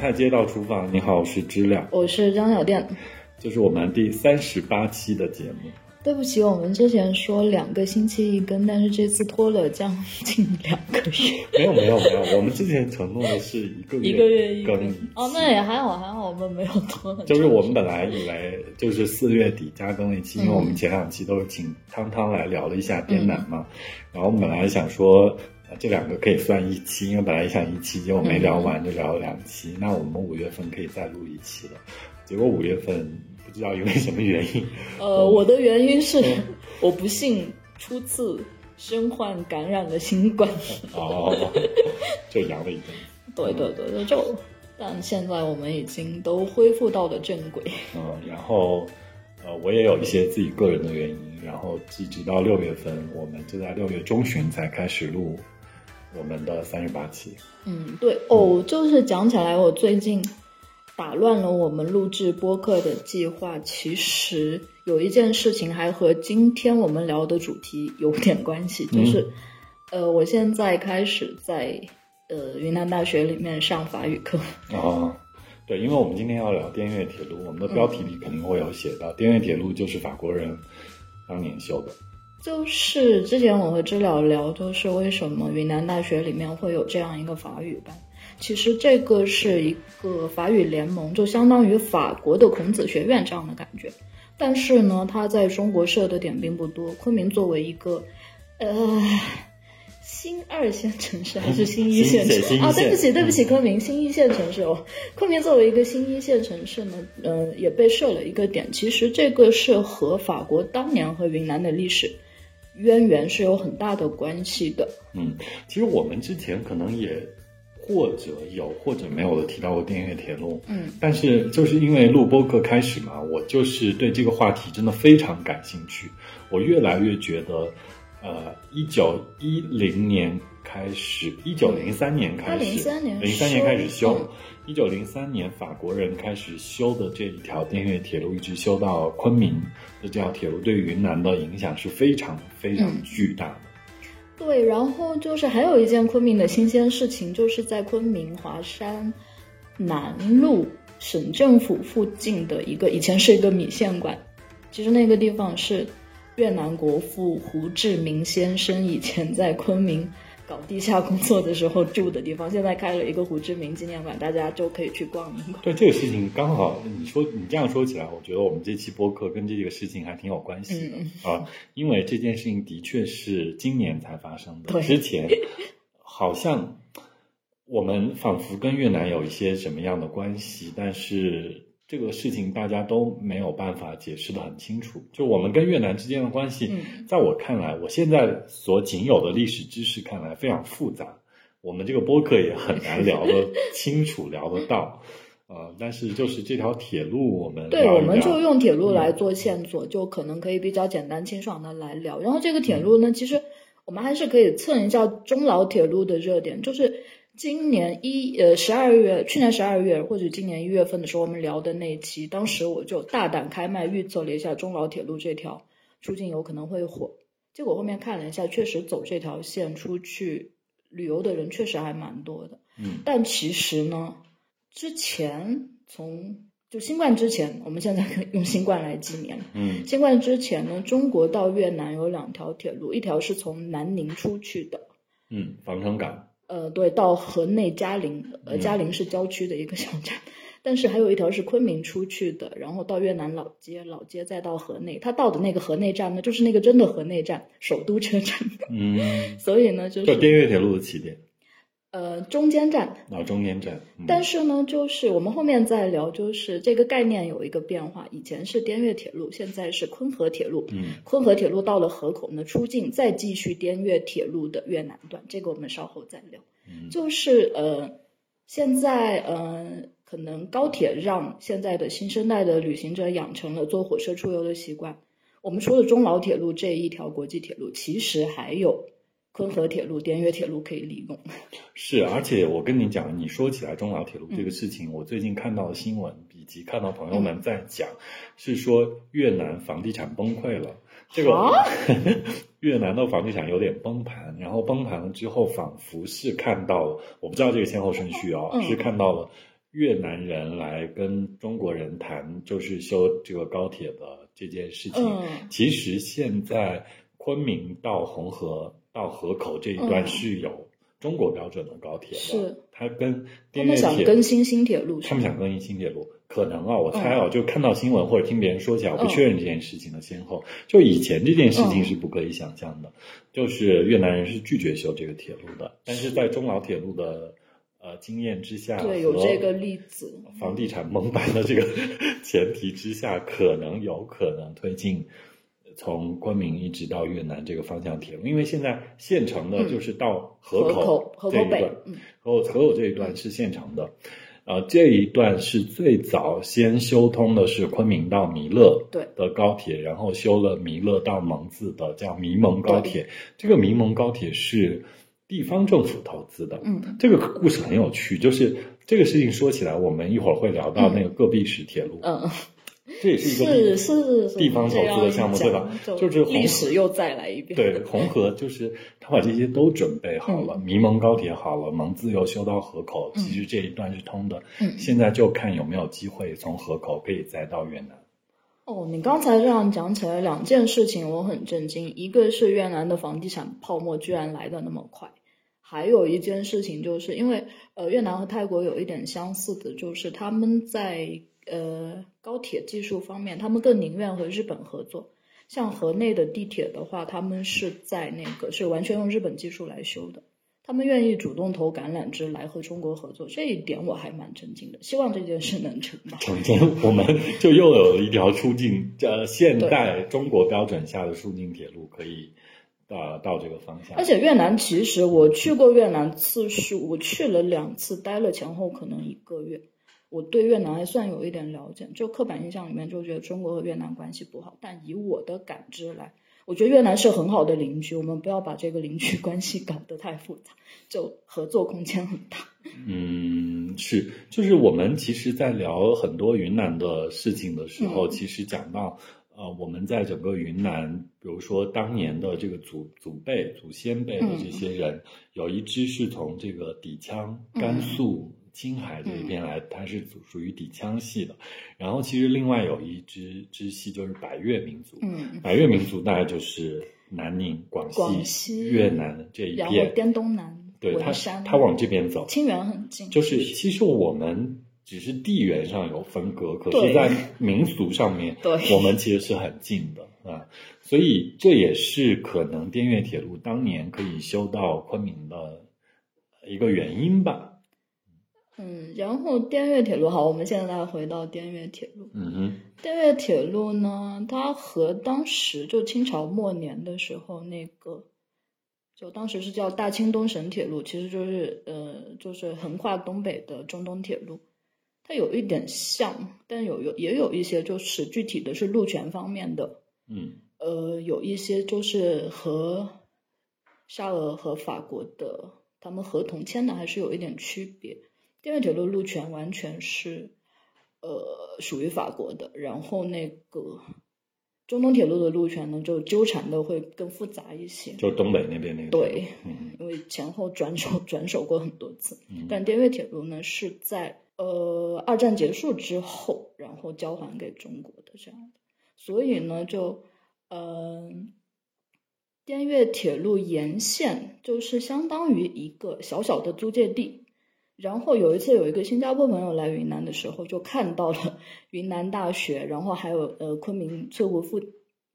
菜街道厨房，你好，我是知了，我是张小店，这是我们第三十八期的节目。对不起，我们之前说两个星期一更，但是这次拖了将近两个月。没有没有没有，我们之前承诺的是一个月 一个月一更。哦，那也还好还好，我们没有拖。就是我们本来以为就是四月底加更一期，因为我们前两期都是请汤汤来聊了一下滇南嘛，然后我们本来想说呃这两个可以算一期，因为本来想一期，结果没聊完就聊了两期，那我们五月份可以再录一期了，结果五月份不知道因为什么原因，呃，我的原因是我不幸初次身患感染了新冠。哦，就阳了一阵。对对对对，就但现在我们已经都恢复到了正轨。嗯，然后呃，我也有一些自己个人的原因，然后一直到六月份，我们就在六月中旬才开始录我们的三十八期。嗯，对哦，就是讲起来，我最近打乱了我们录制播客的计划。其实有一件事情还和今天我们聊的主题有点关系，就是、呃，我现在开始在呃云南大学里面上法语课。啊，对，因为我们今天要聊滇越铁路，我们的标题里肯定会有写到，滇越铁路就是法国人当年修的。就是之前我和知了聊，就是为什么云南大学里面会有这样一个法语班。其实这个是一个法语联盟，就相当于法国的孔子学院这样的感觉。但是呢，它在中国设的点并不多。昆明作为一个，呃，新二线城市还是新一线城市啊？对不起，对不起，昆明新一线城市哦。昆明作为一个新一线城市呢，呃，也被设了一个点。其实这个是和法国当年和云南的历史渊源是有很大的关系的。嗯，其实我们之前可能也或者有或者没有的提到过电乐铁路，嗯，但是就是因为录播课开始嘛，我就是对这个话题真的非常感兴趣。我越来越觉得，呃，一九一零年开始，一九零三年开始，103年零三年开始修修，一九零三年法国人开始修的这一条滇越铁路，一直修到昆明的这条铁路，对云南的影响是非常非常嗯巨大的。对，然后就是还有一件昆明的新鲜事情，就是在昆明华山南路省政府附近的一个，以前是一个米线馆，其实那个地方是越南国父胡志明先生以前在昆明搞地下工作的时候住的地方，现在开了一个胡志明纪念馆，大家就可以去逛一逛。对这个事情，刚好你说你这样说起来，我觉得我们这期播客跟这个事情还挺有关系的、嗯。啊，因为这件事情的确是今年才发生的，之前好像我们仿佛跟越南有一些什么样的关系，但是这个事情大家都没有办法解释的很清楚。就我们跟越南之间的关系，嗯在我看来，我现在所仅有的历史知识看来非常复杂，我们这个播客也很难聊得 清楚，聊得到。呃，但是就是这条铁路，我们对，我们就用铁路来做线索，就可能可以比较简单清爽的来聊。然后这个铁路呢，其实我们还是可以蹭一下中老铁路的热点，就是今年一呃十二月，去年十二月或者今年一月份的时候，我们聊的那一期，当时我就大胆开麦预测了一下中老铁路这条出境游可能会火，结果后面看了一下，确实走这条线出去旅游的人确实还蛮多的。嗯但其实呢，之前从就新冠之前，我们现在可以用新冠来纪念。嗯新冠之前呢，中国到越南有两条铁路，一条是从南宁出去的，嗯，防城港，呃，对，到河内嘉陵，呃，嗯嘉陵是郊区的一个小站。但是还有一条是昆明出去的，然后到越南老街，老街再到河内。他到的那个河内站呢，就是那个真的河内站，首都车站。嗯，所以呢，就就是滇越铁路的起点，呃中间站，到中间站。嗯、但是呢，就是我们后面再聊，就是这个概念有一个变化，以前是滇越铁路，现在是昆河铁路。嗯昆河铁路到了河口呢，出境再继续滇越铁路的越南段，这个我们稍后再聊。嗯就是呃，现在呃，可能高铁让现在的新生代的旅行者养成了坐火车出游的习惯。我们说的中老铁路这一条国际铁路，其实还有昆河铁路、滇越铁路可以利用。是，而且我跟你讲，你说起来中老铁路嗯这个事情，我最近看到的新闻以及看到朋友们在讲，是说越南房地产崩溃了。这个啊 越南的房地产有点崩盘，然后崩盘了之后，仿佛是看到了，我不知道这个先后顺序哦，嗯是看到了越南人来跟中国人谈，就是修这个高铁的这件事情。嗯其实现在昆明到红河到河口这一段嗯是有中国标准的高铁的，是它跟他们想更新新铁路，他们想更新新铁路，可能啊，我猜啊，就看到新闻或者听别人说起来，我不嗯确认这件事情的先后。就以前这件事情嗯是不可以想象的，就是越南人是拒绝修这个铁路的，但是在中老铁路的呃经验之下，对，有这个例子。房地产蒙版的这个 前提之下，可能有可能推进从昆明一直到越南这个方向铁路，因为现在现成的就是到河河口河口北这一段，，嗯。河口河口这一段是现成的，呃，这一段是最早先修通的是昆明到弥勒对。的高铁，然后修了弥勒到蒙自的叫弥蒙高铁。这个弥蒙高铁是地方政府投资的，嗯。这个故事很有趣，就是这个事情说起来，我们一会儿会聊到那个戈壁石铁路，嗯嗯，这也是一个是地是是地方投资的项目，对吧？就就是历史又再来一遍。对，红河就是他把这些都准备好了，迷蒙高铁好了，蒙自又修到河口，嗯其实这一段是通的。嗯现在就看有没有机会从河口可以再到越南。哦，你刚才这样讲起来，两件事情我很震惊，一个是越南的房地产泡沫居然来的那么快，还有一件事情就是因为呃越南和泰国有一点相似的，就是他们在呃高铁技术方面，他们更宁愿和日本合作。像河内的地铁的话，他们是在那个是完全用日本技术来修的，他们愿意主动投橄榄枝来和中国合作，这一点我还蛮震惊的。希望这件事能成吧。中间我们就又有了一条出境，呃，现代中国标准下的出境铁路可以呃到这个方向。而且越南其实我去过越南次数，我去了两次，待了前后可能一个月。我对越南还算有一点了解，就刻板印象里面就觉得中国和越南关系不好，但以我的感知来，我觉得越南是很好的邻居，我们不要把这个邻居 关系搞得太复杂，就合作空间很大。嗯，是，就是我们其实，在聊很多云南的事情的时候，嗯。其实讲到，呃，我们在整个云南，比如说当年的这个祖祖辈、祖先辈的这些人，有一支是从这个底羌、甘肃、青海这一边来，它是属属于底腔系的。然后，其实另外有一支支系就是百越民族，嗯，百越民族大概就是南宁、广西、广西越南这一然后片，滇东南、对它文山，它往这边走。清远很近，就是其实我们只是地缘上有分隔，可是，在民俗上面，对我们其实是很近的啊。所以这也是可能滇越铁路当年可以修到昆明的一个原因吧。嗯，然后滇越铁路好，我们现在回到滇越铁路。嗯哼，滇越铁路呢，它和当时就清朝末年的时候那个，就当时是叫大清东省铁路，其实就是呃，就是横跨东北的中东铁路，它有一点像，但有有也有一些就是具体的是路权方面的，嗯呃，有一些就是和沙俄和法国的他们合同签的还是有一点区别。滇越铁路路权完全是呃属于法国的，然后那个中东铁路的路权呢，就纠缠的会更复杂一些。就东北那边那个。对，嗯因为前后转手转手过很多次。嗯，但滇越铁路呢是在呃二战结束之后，然后交还给中国的这样的，所以呢就嗯、滇越铁路沿线就是相当于一个小小的租界地。然后有一次有一个新加坡朋友来云南的时候，就看到了云南大学，然后还有呃昆明翠湖附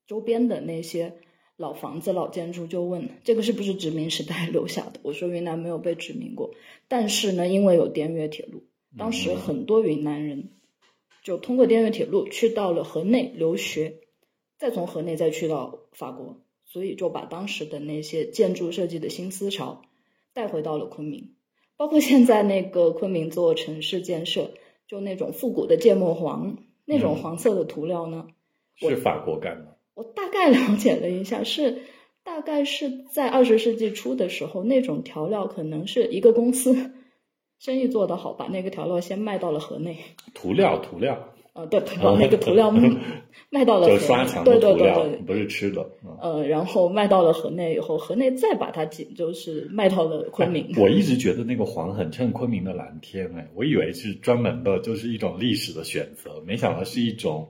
周边的那些老房子、老建筑，就问这个是不是殖民时代 留下的？我说云南没有被殖民过，但是呢，因为有滇越铁路，当时很多云南人就通过滇越铁路去到了河内留学，再从河内再去到法国，所以就把当时的那些建筑设计的新思潮带回到了昆明。包括现在那个昆明做城市建设，就那种复古的芥末黄，那种黄色的涂料呢，是法国干的。我大概了解了一下，是大概是在二十世纪初的时候，那种调料可能是一个公司 生意做得好，把那个调料先卖到了河内。涂料，涂料，呃，对，把那个涂料 卖到了就河内刷墙的对对涂料对对，不是吃的。嗯呃，然后卖到了河内以后，河内再把它进，就是卖到了昆明。我一直觉得那个黄很衬昆明的蓝天，哎，我以为是专门的，就是一种历史的选择，没想到是一种，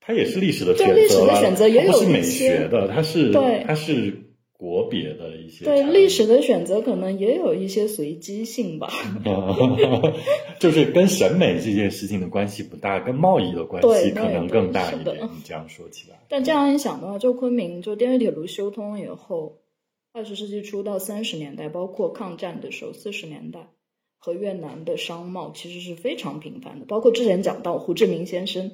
它也是历史的选择对历史的选择也是美学的，它是对它是国别的一些对历史的选择，可能也有一些随机性吧。就是跟审美这件事情的关系不大，跟贸易的关系可能更大一点。你这样说起来，但这样一想的话，就昆明就滇越铁路修通以后，二十世纪初到三十年代，包括抗战的时候，四十年代和越南的商贸其实是非常频繁的。包括之前讲到胡志明先生，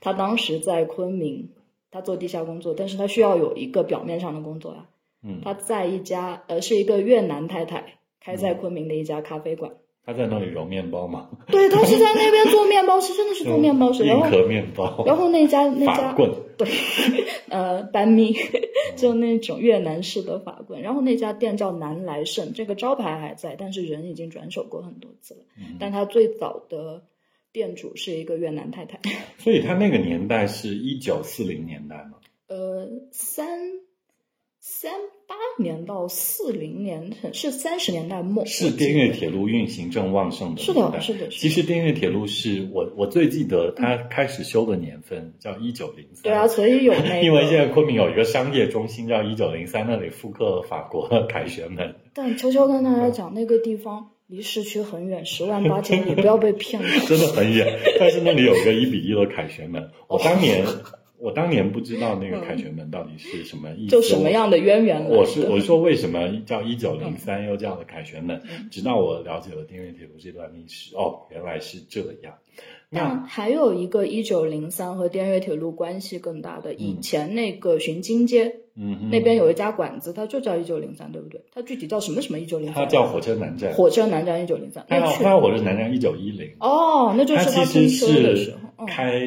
他当时在昆明，他做地下工作，但是他需要有一个表面上的工作呀。嗯，他在一家呃是一个越南太太开在昆明的一家咖啡馆，他在那里揉面包嘛，对他是在那边做面包师，真的是做面包师，然后硬壳面包，然后那家那家法棍，对，呃，班咪，就那种越南式的法棍。然后那家店叫南来盛，这个招牌还在，但是人已经转手过很多次了。嗯。但他最早的店主是一个越南太太，所以他那个年代是一九四零年代吗。呃，三三八年到四零年是三十年代末，是滇越铁路运行正旺盛的是年代的，是的，是的其实滇越铁路是我我最记得它开始修的年份叫一九零三。对啊，所以有那个，因为现在昆明有一个商业中心叫一九零三，那里复刻了法国的凯旋门。但悄悄跟大家讲，那个地方离市区很远，十万八千里，不要被骗了。真的很远，但是那里有个一比一的凯旋门。我当年，我当年不知道那个凯旋门到底是什么意思，就什么样的渊源我是我说为什么叫一九零三又叫了凯旋门？嗯直到我了解了滇越铁路这段历史，哦，原来是这样。那还有一个一九零三和滇越铁路关系更大的，以前那个巡金街、嗯哼，那边有一家馆子，它就叫一九零三，对不对？它具体叫什么什么一九零三？它叫火车南站，火车南站一九零三。那去它火车南站一九一零。哦，那就是它其实通车的时是候，嗯，开，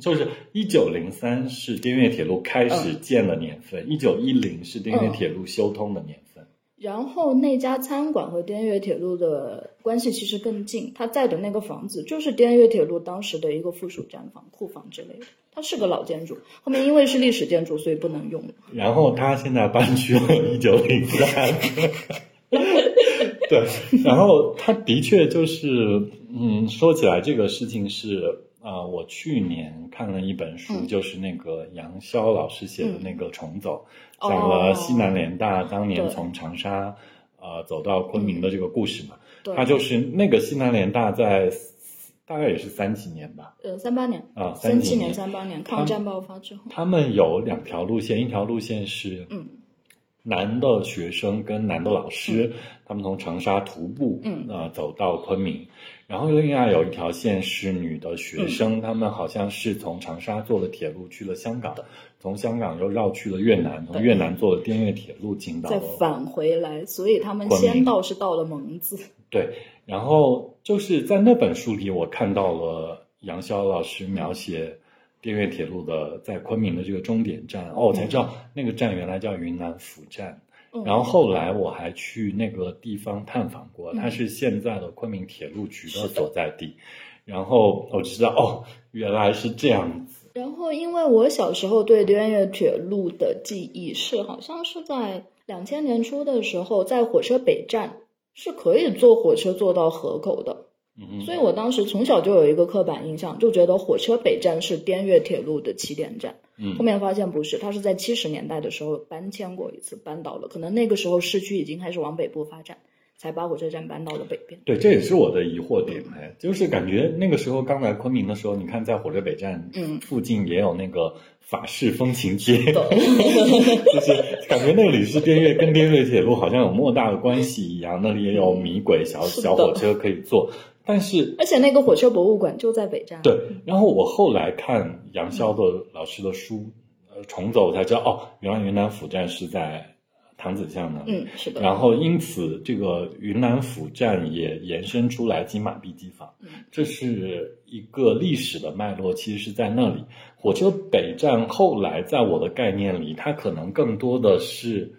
就是一九零三是滇越铁路开始建的年份，一九一零是滇越铁路修通的年份。然后那家餐馆和滇越铁路的关系其实更近，他在的那个房子就是滇越铁路当时的一个附属站房、库房之类的，它是个老建筑，后面因为是历史建筑，所以不能用了。然后他现在搬去了一九零三。对，然后他的确就是，嗯，说起来这个事情是，啊、我去年看了一本书，嗯。就是那个杨潇老师写的那个《重走》，哦讲了西南联大当年从长沙呃走到昆明的这个故事嘛。对，他就是那个西南联大在大概也是三几年吧，呃三八年，啊，三七几年，三八年。抗战爆发之后，他们有两条路线，一条路线是嗯。男的学生跟男的老师，他们从长沙徒步，嗯。呃，走到昆明。然后另外有一条线是女的学生，他们好像是从长沙坐了铁路去了香港，从香港又绕去了越南，从越南坐了滇越铁路进到再返回来，所以他们先到是到了蒙自，对，然后就是在那本书里，我看到了杨潇老师描写滇越铁路的在昆明的这个终点站，哦，我才知道那个站原来叫云南府站。嗯然后后来我还去那个地方探访过，嗯它是现在的昆明铁路局的所在地。然后我知道，哦，原来是这样子。然后，因为我小时候对滇越铁路的记忆是，好像是在两千年初的时候，在火车北站是可以坐火车坐到河口的，嗯哼，所以我当时从小就有一个刻板印象，就觉得火车北站是滇越铁路的起点站。嗯。后面发现不是，它是在七十年代的时候搬迁过一次，搬到了，可能那个时候市区已经开始往北部发展，才把火车站搬到了北边。对，这也是我的疑惑点哎，就是感觉那个时候刚来昆明的时候，你看在火车北站嗯。附近也有那个法式风情街，就是感觉那里是滇越跟滇越铁路好像有莫大的关系一样，那里也有米轨小小火车可以坐，但是而且那个火车博物馆就在北站。对，然后我后来看杨潇的老师的书，呃，重走我才知道哦，原来云南府站是在唐子巷呢。嗯，是的。然后因此这个云南府站也延伸出来金马碧鸡坊嗯，这是一个历史的脉络，其实是在那里。火车北站后来在我的概念里，它可能更多的是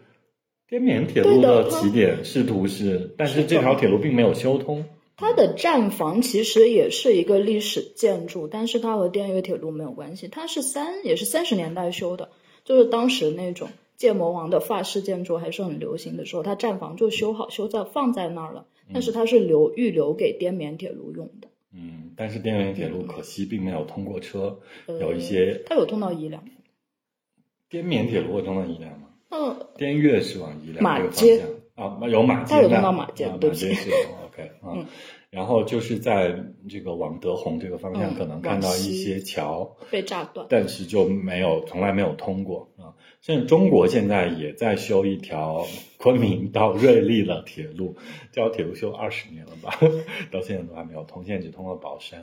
滇缅铁路的起点，试图是，但是这条铁路并没有修通。它的站房其实也是一个历史建筑，但是它和滇越铁路没有关系，它是三也是三十年代修的，就是当时那种建模王的法式建筑还是很流行的时候，它站房就修好修在放在那儿了，但是它是留预留给滇缅铁路用的。嗯，但是滇缅铁路可惜并没有通过车，呃有一些它有通到宜良，滇缅铁路会通到宜良吗？嗯，滇越是往宜良马街向啊，有马街，它有通到马街啊对不起马街是有 OK 啊。然后就是在这个往德宏这个方向，嗯可能看到一些桥，被炸断。但是就没有从来没有通过啊。现在中国现在也在修一条昆明到瑞丽的铁路，这条铁路修二十年了吧，到现在都还没有通，现在只通了宝山。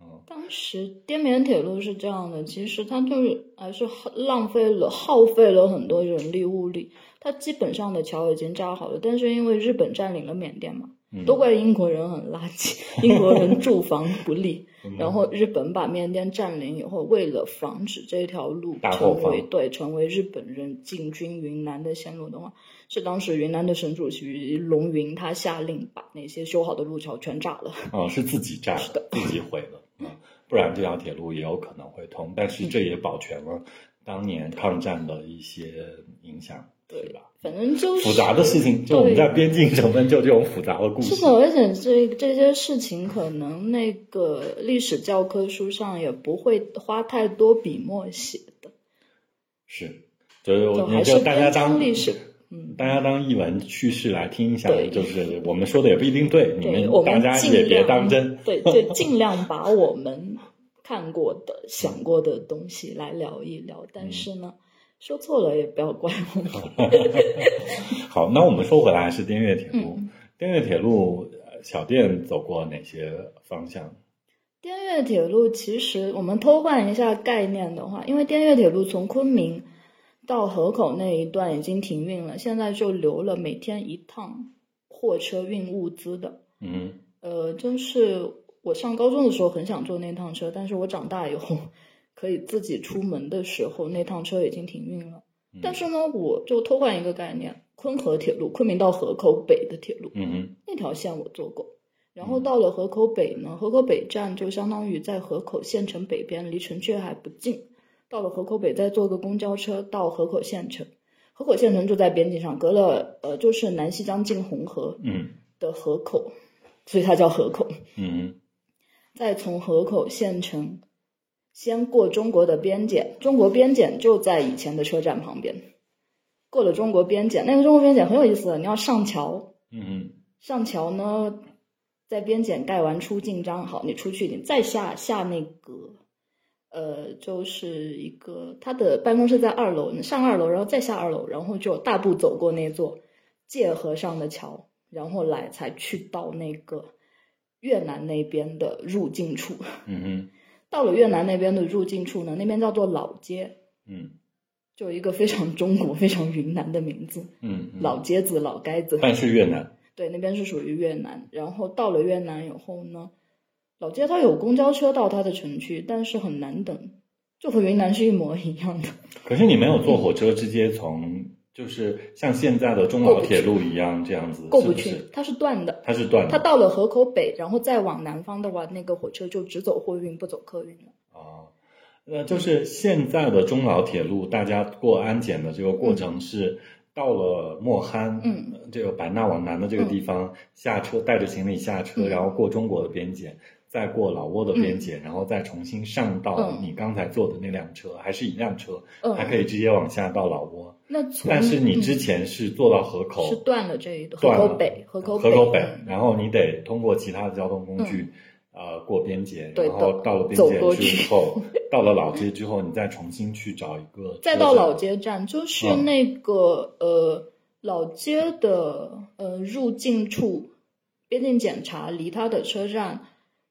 嗯当时滇缅铁路是这样的，其实它就是还是浪费了、耗费了很多人力物力。它基本上的桥已经扎好了，但是因为日本占领了缅甸嘛，嗯都怪英国人很垃圾，英国人住房不利。嗯然后日本把缅甸占领以后，为了防止这条路成为对成为日本人进军云南的线路的话，是当时云南的省主席龙云他下令把那些修好的路桥全炸了。啊，是自己炸的，自己毁了。嗯，不然这条铁路也有可能会通。但是这也保全了当年抗战的一些影响，对吧？反正就是复杂的事情，就我们在边境省份就这种复杂的故事是。的，而且这这些事情可能那个历史教科书上也不会花太多笔墨写的，是，就是就我还就是大家当历史。嗯，大家当译文趣事来听一下，对就是我们说的也不一定对，你们大家也别当真。对，就尽量把我们看过的、想过的东西来聊一聊。但是呢，说错了也不要怪我们。好，那我们说回来，是滇越铁路。嗯滇越铁路，呃小店走过哪些方向？滇越铁路其实我们偷换一下概念的话，因为滇越铁路从昆明到河口那一段已经停运了，现在就留了每天一趟货车运物资的。嗯呃，就是我上高中的时候很想坐那趟车，但是我长大以后可以自己出门的时候，那趟车已经停运了。嗯但是呢，我就偷换一个概念，昆河铁路，昆明到河口北的铁路，嗯哼那条线我坐过。然后到了河口北呢，河口北站就相当于在河口县城北边，离城区还不近。到了河口北，再坐个公交车到河口县城。河口县城就在边境上，隔了呃就是南溪江进红河嗯的河口，所以它叫河口。嗯再从河口县城先过中国的边检，中国边检就在以前的车站旁边。过了中国边检，那个中国边检很有意思，你要上桥，嗯上桥呢，在边检盖完出境章，好，你出去，你再下下那个，呃，就是一个他的办公室在二楼，你上二楼，然后再下二楼，然后就大步走过那座界河上的桥，然后来才去到那个越南那边的入境处。嗯哼到了越南那边的入境处呢，那边叫做老街，嗯就一个非常中国、非常云南的名字，嗯嗯，老街子、老街子。但是越南对，那边是属于越南。然后到了越南以后呢，老街它有公交车到它的城区，但是很难等，就和云南是一模一样的。可是你没有坐火车直接从，就是像现在的中老铁路一样这样子，过不去，是是它是断的。它是断的它到了河口北，然后再往南方的话，那个火车就只走货运，不走客运了。啊。呃，就是现在的中老铁路，大家过安检的这个过程是到了莫罕，嗯，这个版纳往南的这个地方、下车，带着行李下车，嗯然后过中国的边检，再过老挝的边界，然后再重新上到嗯。你刚才坐的那辆车，还是一辆车，嗯还可以直接往下到老挝。那从但是你之嗯前是坐到河口，是断了这一段，河口北，河口河口北嗯，然后你得通过其他的交通工具，呃，过边界，然后到了边界去之后，到了老街之后，你再重新去找一个，再到老街站，就是嗯。那个、呃老街的呃入境处，边境检查离他的车站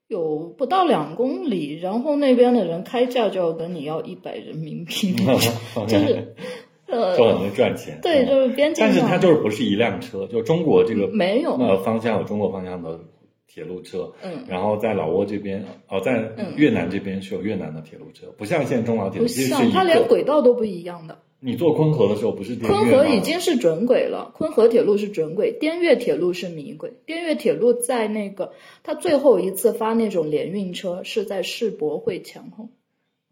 有不到两公里，然后那边的人开价就要跟你要一百人民币，就是 呃就很会赚钱。对，嗯就是边境但是上它就是不是一辆车，就中国这个没有呃方向有中国方向的铁路车，嗯然后在老挝这边哦，在嗯越南这边是有越南的铁路车，不像现在中老铁不路，其实是像，一它连。轨道都不一样的。你坐昆河的时候不是滇昆河已经是准轨了，昆河铁路是准轨，滇越铁路是迷轨。滇越铁路在那个它最后一次发那种联运车是在世博会前后。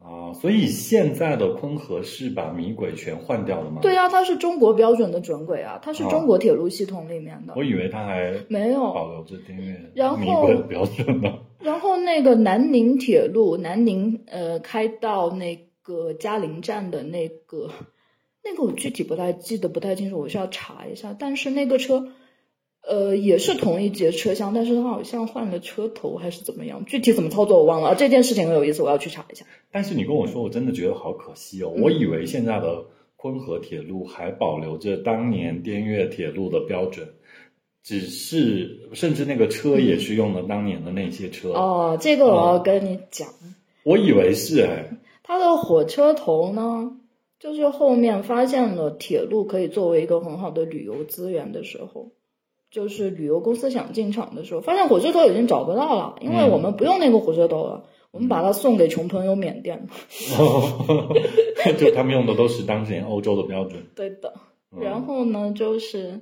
啊，所以现在的昆河是把米轨全换掉了吗？对，啊，它是中国标准的准轨啊，它是哦中国铁路系统里面的。我以为它还没有，保留着滇越然后迷轨的标准呢。然后那个南宁铁路，南宁呃开到那个嘉陵站的那个，那个我具体不太记得不太清楚，我需要查一下。但是那个车，呃也是同一节车厢，但是它好像换了车头还是怎么样，具体怎么操作我忘了。啊这件事情很有意思，我要去查一下。但是你跟我说，我真的觉得好可惜哦。嗯我以为现在的昆河铁路还保留着当年滇越铁路的标准，只是甚至那个车也是用了当年的那些车。哦，这个我要跟你讲。我以为是哎，它的火车头呢，就是后面发现了铁路可以作为一个很好的旅游资源的时候，就是旅游公司想进场的时候，发现火车头已经找不到了，因为嗯我们不用那个火车头了，我们把它送给穷朋友缅甸。就他们用的都是当年欧洲的标准。对的，嗯然后呢，就是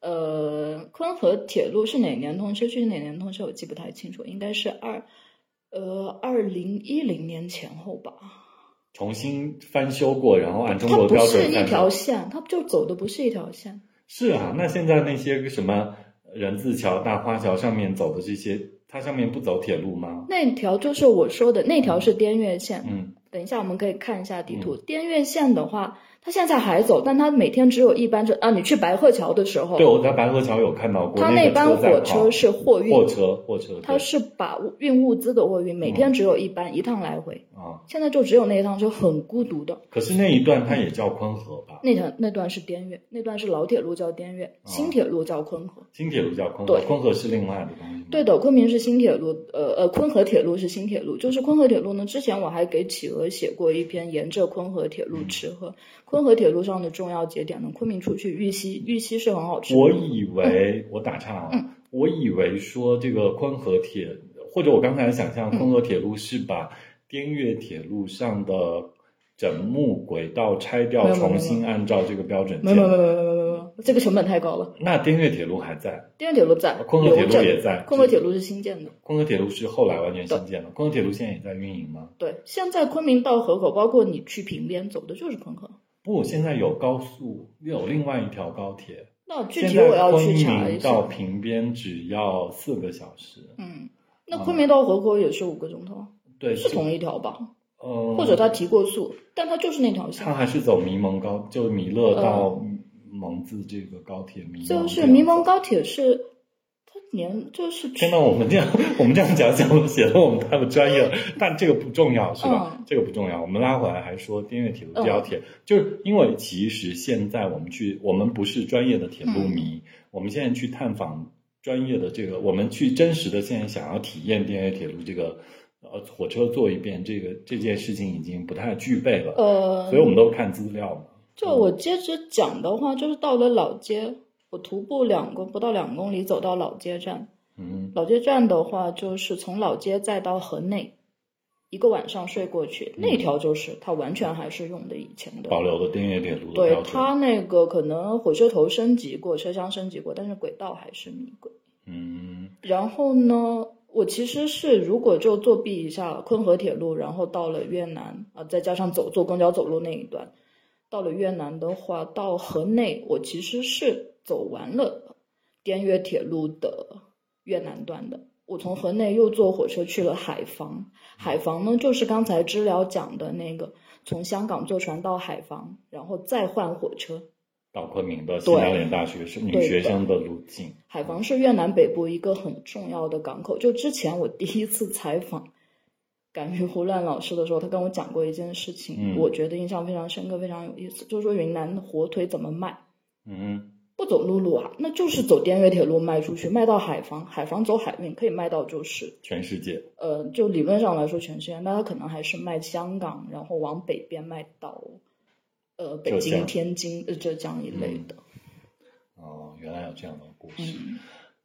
呃，昆河铁路是哪年通车？具体哪年通车我记不太清楚，应该是二呃二零一零年前后吧。重新翻修过，然后按中国标准。它不是一。条线，它就走的不是一条线。是啊，那现在那些个什么人字桥、大花桥上面走的这些，它上面不走铁路吗？那条就是我说的那条是滇越线。嗯，等一下我们可以看一下地图。滇越线的话，它现在还走，但他每天只有一班车啊。你去白鹤桥的时候对，，我在白鹤桥有看到过，他那班火车是货运，货车，货车，他是把物运物资的货运，每天只有一班，一趟来回。啊。现在就只有那一趟车，很孤独的。可是那一段它也叫昆河吧？那条那段是滇越，那段是老铁路叫滇越，新铁路叫昆河。新铁路叫昆河，对昆河是另外的东西。对的，昆明是新铁路，呃呃，昆河铁路是新铁路。就是昆河铁路呢，之前我还给企鹅写过一篇沿着昆河铁路吃喝。昆河铁路上的重要节点呢，昆明出去玉溪，玉溪是很好吃的。我以为我打岔啊，嗯我以为说这个昆河铁，或者我刚才想象昆河铁路是把滇越铁路上的整木轨道拆掉，重新按照这个标准建没有。没有没有没有没有没有，这个成本太高了。那滇越铁路还在，滇越铁路在，昆河铁路也在昆河铁路是新建的。昆河铁路是后来完全新建的。昆河铁路现在也在运营吗？对，现在昆明到河口，包括你去平边走的就是昆河。不，现在有高速，有另外一条高铁。那具体我要去查一下到下。平边只要四个小时。嗯，那昆明到河口也是五个钟头，对，是同一条吧？呃，或者他提过速，但他就是那条线它。还是走弥蒙高，就弥勒到蒙自这个高铁弥蒙这样走。就是迷蒙高铁是，它年就是天呐，我们这样 我们这样讲讲，显得我们太不专业了。但这个不重要，是吧？嗯这个不重要。我们拉回来还说滇越铁路这条铁，就是因为其实现在我们去，我们不是专业的铁路迷，我们现在去探访专业的这个，我们去真实的现在想要体验滇越铁路这个呃火车坐一遍，这个这件事情已经不太具备了，呃，所以我们都看资料嘛。就我接着讲的话，就是到了老街，我徒步两公不到两公里走到老街站。嗯老街站的话，就是从老街再到河内，一个晚上睡过去，那条就是它完全还是用的以前的。保留的滇越铁路的对。它那个可能火车头升级过，车厢升级过，但是轨道还是米轨。嗯然后呢，我其实是如果就作弊一下昆河铁路，然后到了越南啊，再加上走坐公交走路那一段，到了越南的话，到河内，我其实是走完了滇越铁路的越南段的。我从河内又坐火车去了海防，海防呢就是刚才知了讲的那个，从香港坐船到海防，然后再换火车。到昆明的新疆联大学是女学生的路径。海防是越南北部一个很重要的港口。就之前我第一次采访甘于胡乱老师的时候，他跟我讲过一件事情，嗯我觉得印象非常深刻，非常有意思。就是说云南的火腿怎么卖？嗯不走陆路啊，那就是走滇越铁路卖出去，卖到海防，海防走海运可以卖到就是全世界。呃，就理论上来说全世界，那他可能还是卖香港，然后往北边卖到呃北京、天津、呃浙江一类的。哦，原来有这样的故事。嗯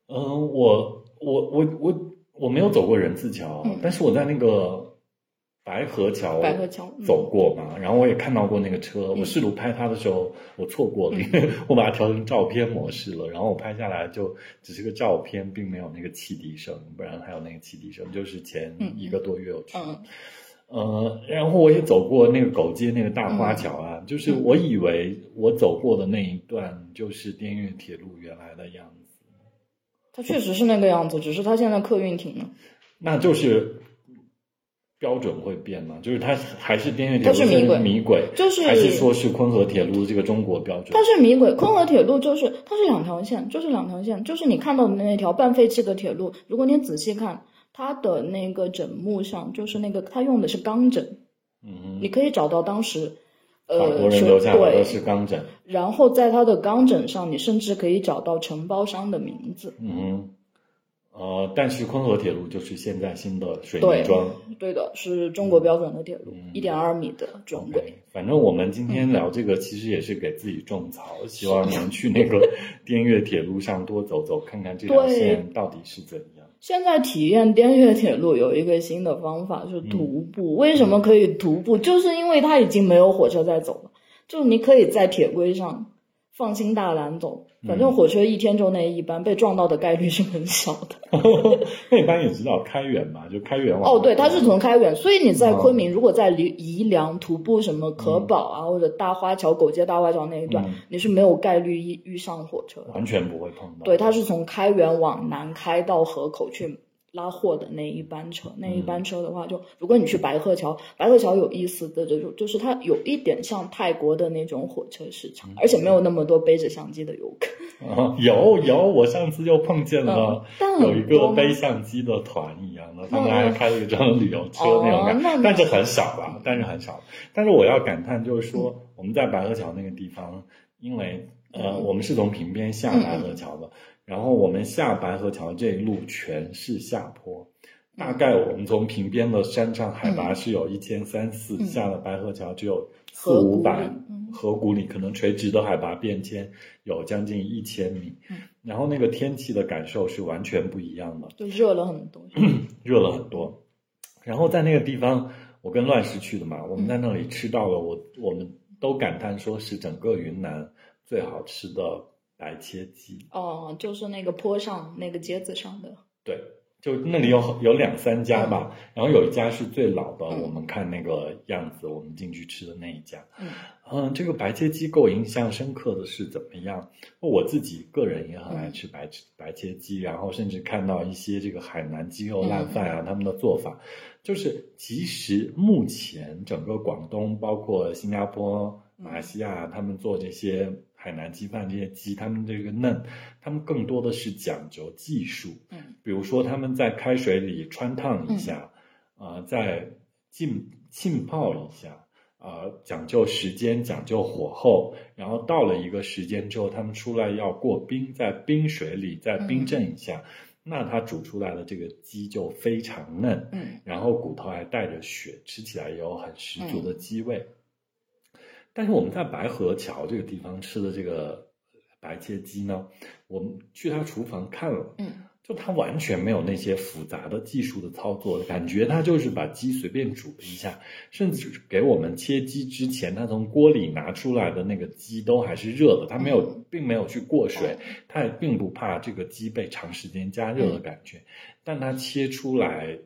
嗯、我我我我我没有走过人字桥，嗯。但是我在那个白河桥白河桥嗯。走过嘛，然后我也看到过那个车。我试图拍它的时候，我错过了，嗯因为 我把它调成照片模式了。然后我拍下来就只是个照片，并没有那个汽笛声，不然还有那个汽笛声，就是前嗯一个多月我去。呃，然后我也走过那个狗街那个大花桥啊，就是我以为我走过的那一段就是滇越铁路原来的样子，它确实是那个样子，只是它现在客运停了。那就是标准会变吗？就是它还是滇越铁它路是米轨米轨，就是还是说是昆河铁路这个中国标准？它是米轨，昆河铁路就是它是两条线，就是两条线，就是你看到的那条半废弃的铁路，如果你仔细看它的那个枕木上，就是那个它用的是钢枕，嗯你可以找到当时。哼，法呃，国人留下来的对，是钢枕，然后在它的钢枕上，你甚至可以找到承包商的名字。嗯哼，呃，但是昆河铁路就是现在新的水泥桩。对的，是中国标准的铁路，一点二米的准轨。OK，反正我们今天聊这个，其实也是给自己种草，希望能去那个 滇越铁路上多走走，看看这条线到底是怎样。现在体验滇越铁路有一个新的方法就是徒步。为什么可以徒步？就是因为它已经没有火车在走了，就你可以在铁轨上放心大胆走，反正火车一天就那一班，被撞到的概率是很小的。那一般也知道开远嘛，就开远往哦，对，它是从开远，所以你在昆嗯明，如果在宜宜良徒步什么可宝啊，或者大花桥、狗街大花桥那一段，嗯你是没有概率遇遇上火车的。完全不会碰到。对，它是从开远往南开到河口去拉货的那一班车。那一班车的话就，如果你去白鹤桥，白鹤桥有意思的这种，就是它有一点像泰国的那种火车市嗯场，而且没有那么多背着相机的游客。啊，有有，我上次就碰见了有一个背相机的团一样的，他们嗯还开了一个专门旅游车哦那种感但是很少吧，但是很少。但是我要感叹就是说，我们在白鹤桥那个地方，因为呃，嗯我们是从平边下白河桥的，然后我们下白河桥这一路全是下坡。大概我们从平边的山上海拔是有一千三四，嗯下了白河桥只有四五百，嗯河谷里可能垂直的海拔变迁有将近一千米，嗯然后那个天气的感受是完全不一样的，就热了很多。热了很多。然后在那个地方，我跟乱石去的嘛，我们在那里吃到了我我们都感叹说是整个云南最好吃的白切鸡，哦，就是那个坡上那个街子上的。对。就那里有有两三家吧，嗯然后有一家是最老的，嗯我们看那个样子，我们进去吃的那一家，嗯嗯，这个白切鸡给我印象深刻的是怎么样？我自己个人也很爱吃白白切鸡，然后甚至看到一些这个海南鸡肉烂饭啊，他们的做法，就是其实目前整个广东，包括新加坡、马来西亚，他们做这些海南鸡饭这些鸡，他们这个嫩，他们更多的是讲究技术，嗯比如说他们在开水里穿烫一下，啊、再浸浸泡一下。呃，讲究时间，讲究火候，然后到了一个时间之后，他们出来要过冰，在冰水里再冰镇一下，那它煮出来的这个鸡就非常嫩，嗯然后骨头还带着血，吃起来也有很十足的鸡味。但是我们在白河桥这个地方吃的这个白切鸡呢，我们去他厨房看了，嗯。就他完全没有那些复杂的技术的操作，感觉他就是把鸡随便煮了一下，甚至给我们切鸡之前，他从锅里拿出来的那个鸡都还是热的，他没有，并没有去过水，他也并不怕这个鸡被长时间加热的感觉，但他切出来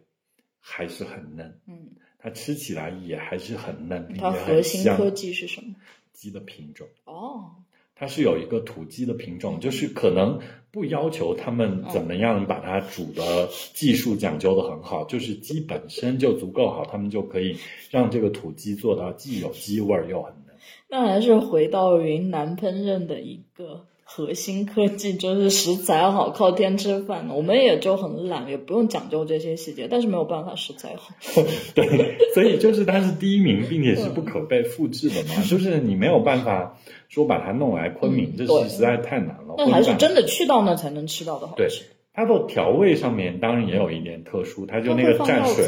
还是很嫩，嗯，它吃起来也还是很嫩，它核。心科技是什么？鸡的品种。哦，它是有一个土鸡的品种，嗯就是可能不要求他们怎么样把它煮的技术讲究的很好，就是鸡本身就足够好，他们就可以让这个土鸡做到既有鸡味儿又很嫩。那还是回到云南烹饪的一个核心科技，就是食材好，靠天吃饭。我们也就很懒，也不用讲究这些细节，但是没有办法，食材好。对，所以就是它是第一名，并且是不可被复制的嘛，就是你没有办法说把它弄来昆明，这嗯对是实在太难了。那还是真的去到那才能吃到的好对吃。它的调味上面当然也有一点特殊，它就那个蘸水，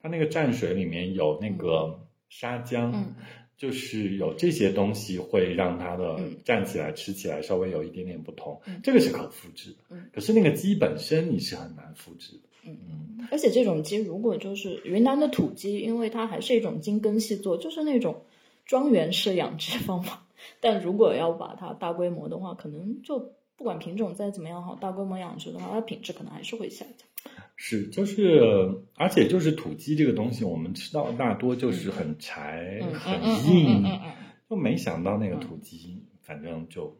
它那个蘸水里面有那个沙姜，嗯就是有这些东西会让它的站起来、吃起来稍微有一点点不同，嗯这个是可复制的。嗯可是那个鸡本身你是很难复制的。嗯嗯，而且这种鸡如果就是云南的土鸡，因为它还是一种精耕细作，就是那种庄园式养殖方法。但如果要把它大规模的话，可能就不管品种再怎么样好，大规模养殖的话，它品质可能还是会下降。是，就是，而且就是土鸡这个东西，我们吃到大多就是很柴、嗯很硬，嗯嗯嗯就没想到那个土鸡，反正就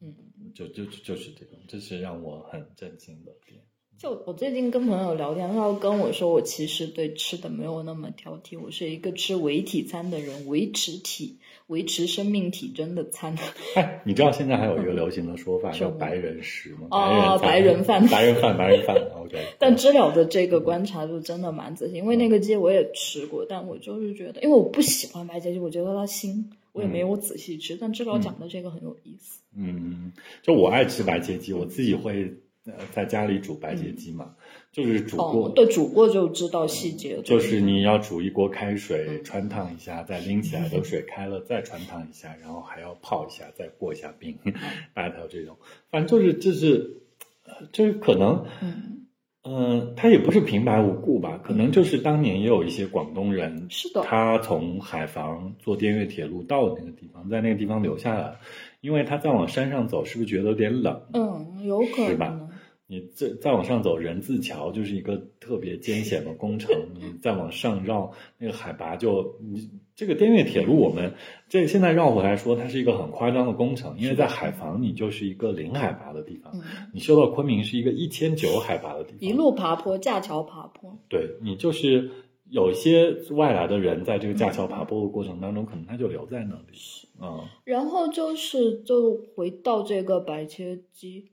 嗯，就就就是这种，这是让我很震惊的点。就我最近跟朋友聊天，他要跟我说，我其实对吃的没有那么挑剔，我是一个吃维体餐的人，维持体、维持生命体征的餐。哎，你知道现在还有一个流行的说法 叫白人食吗？哦白人饭，白人饭白人饭，白人饭。OK，但知了的这个观察就真的蛮仔细，因为那个鸡我也吃过，但我就是觉得，因为我不喜欢白切鸡，我觉得它腥，我也没有仔细吃。但知了讲的这个很有意思。嗯，就我爱吃白切鸡，我自己会呃在家里煮白切鸡嘛，就是煮过，哦，对，煮过就知道细节。就是你要煮一锅开水，嗯。穿烫一下，再拎起来，等水开了再穿烫一下，然后还要泡一下，再过一下冰，嗯。大概有这种，反正就是就是，呃就是可能，嗯，嗯，他也不是平白无故吧，可能就是当年也有一些广东人，是的。他从海防坐滇越铁路到那个地方，在那个地方留下来，因为他再往山上走，是不是觉得有点冷？嗯，有可能是吧能。你再再往上走，人字桥就是一个特别艰险的工程。你再往上绕，那个海拔就你这个滇越铁路，我们这现在绕回来说，它是一个很夸张的工程，因为在海防你就是一个零海拔的地方，嗯，你修到昆明是一个一千九海拔的地方，一路爬坡，架桥爬坡。对你就是有一些外来的人在这个架桥爬坡的过程当中，可能他就留在那里，嗯然后就是就回到这个白切鸡，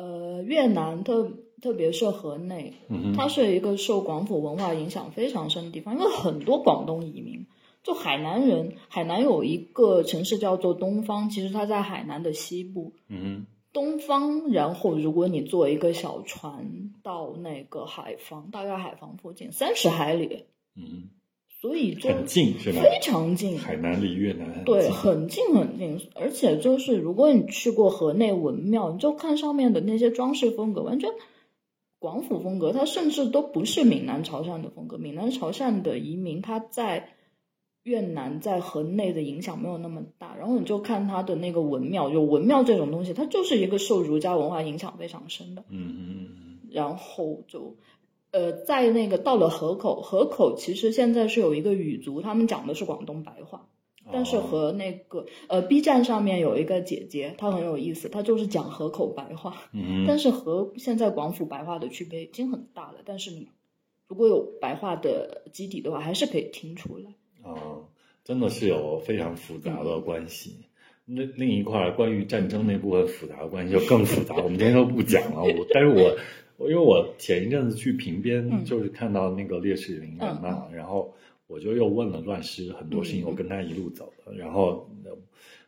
呃，越南特特别是河内，嗯它是一个受广府文化影响非常深的地方，因为很多广东移民，就海南人，海南有一个城市叫做东方，其实它在海南的西部。嗯东方，然后如果你坐一个小船到那个海防，大概海防附近三十海里，嗯所以就，很近是吧？非常近，海南离越南对，很近很近，而且就是如果你去过河内文庙，你就看上面的那些装饰风格，完全广府风格，它甚至都不是闽南潮汕的风格。闽南潮汕的移民，他在越南在河内的影响没有那么大。然后你就看它的那个文庙，就文庙这种东西，它就是一个受儒家文化影响非常深的。嗯嗯嗯然后就，呃，在那个到了河口，河口其实现在是有一个语族，他们讲的是广东白话，嗯，但是哦和那个呃 B 站上面有一个姐姐，她很有意思，她就是讲河口白话，嗯但是和现在广府白话的区别已经很大了。但是你如果有白话的基底的话，还是可以听出来。哦，真的是有非常复杂的关系。那另一块关于战争那部分复杂的关系就更复杂，我们今天都不讲了。我但是我我因为我前一阵子去平边，嗯就是看到那个烈士陵园嘛，然后我就又问了乱师很多事情，嗯我跟他一路走的，然后呃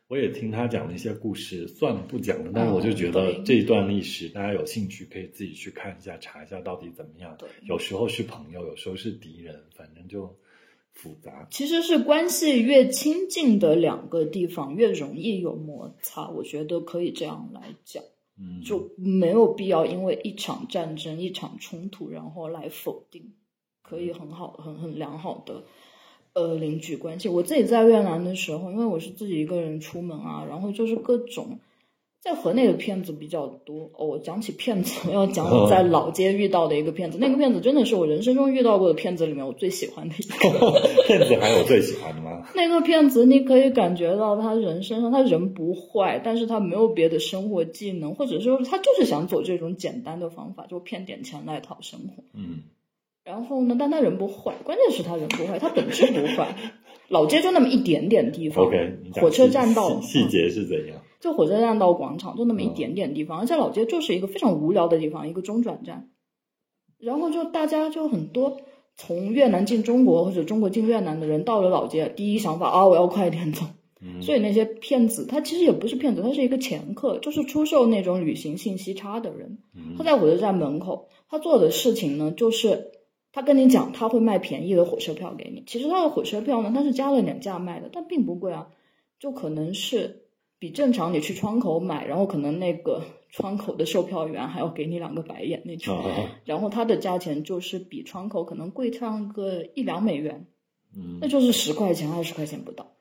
我也听他讲了一些故事，算了不讲了，但是我就觉得这一段历史，大家有兴趣可以自己去看一下，查一下到底怎么样。对有时候是朋友，有时候是敌人，反正就复杂。其实是关系越亲近的两个地方越容易有摩擦，我觉得可以这样来讲。嗯，就没有必要因为一场战争、一场冲突，然后来否定，可以很好、很很良好的呃邻居关系。我自己在越南的时候，因为我是自己一个人出门啊，然后就是各种在河内的骗子比较多。哦，我讲起骗子，我要讲我在老街遇到的一个骗子，那个骗子真的是我人生中遇到过的骗子里面我最喜欢的一个。骗子还有最喜欢的吗？那个骗子，你可以感觉到他人身上，他人不坏，但是他没有别的生活技能，或者说他就是想走这种简单的方法，就骗点钱来讨生活。嗯然后呢，但他人不坏，关键是他人不坏，他本质不坏。老街就那么一点点地方，OK，火车站到细细节是怎样？就火车站到广场就那么一嗯点点地方，而且老街就是一个非常无聊的地方，一个中转站。然后就大家就很多从越南进中国或者中国进越南的人到了老街，第一想法啊，我要快点走。嗯 所以那些骗子，他其实也不是骗子，他是一个掮客，就是出售那种旅行信息差的人。嗯他在火车站门口，他做的事情呢，就是他跟你讲他会卖便宜的火车票给你，其实他的火车票呢，他是加了点价卖的，但并不贵啊，就可能是比正常你去窗口买，然后可能那个窗口的售票员还要给你两个白眼那种，啊，然后它的价钱就是比窗口可能贵上个一两美元，嗯。那就是十块钱二十块钱不到，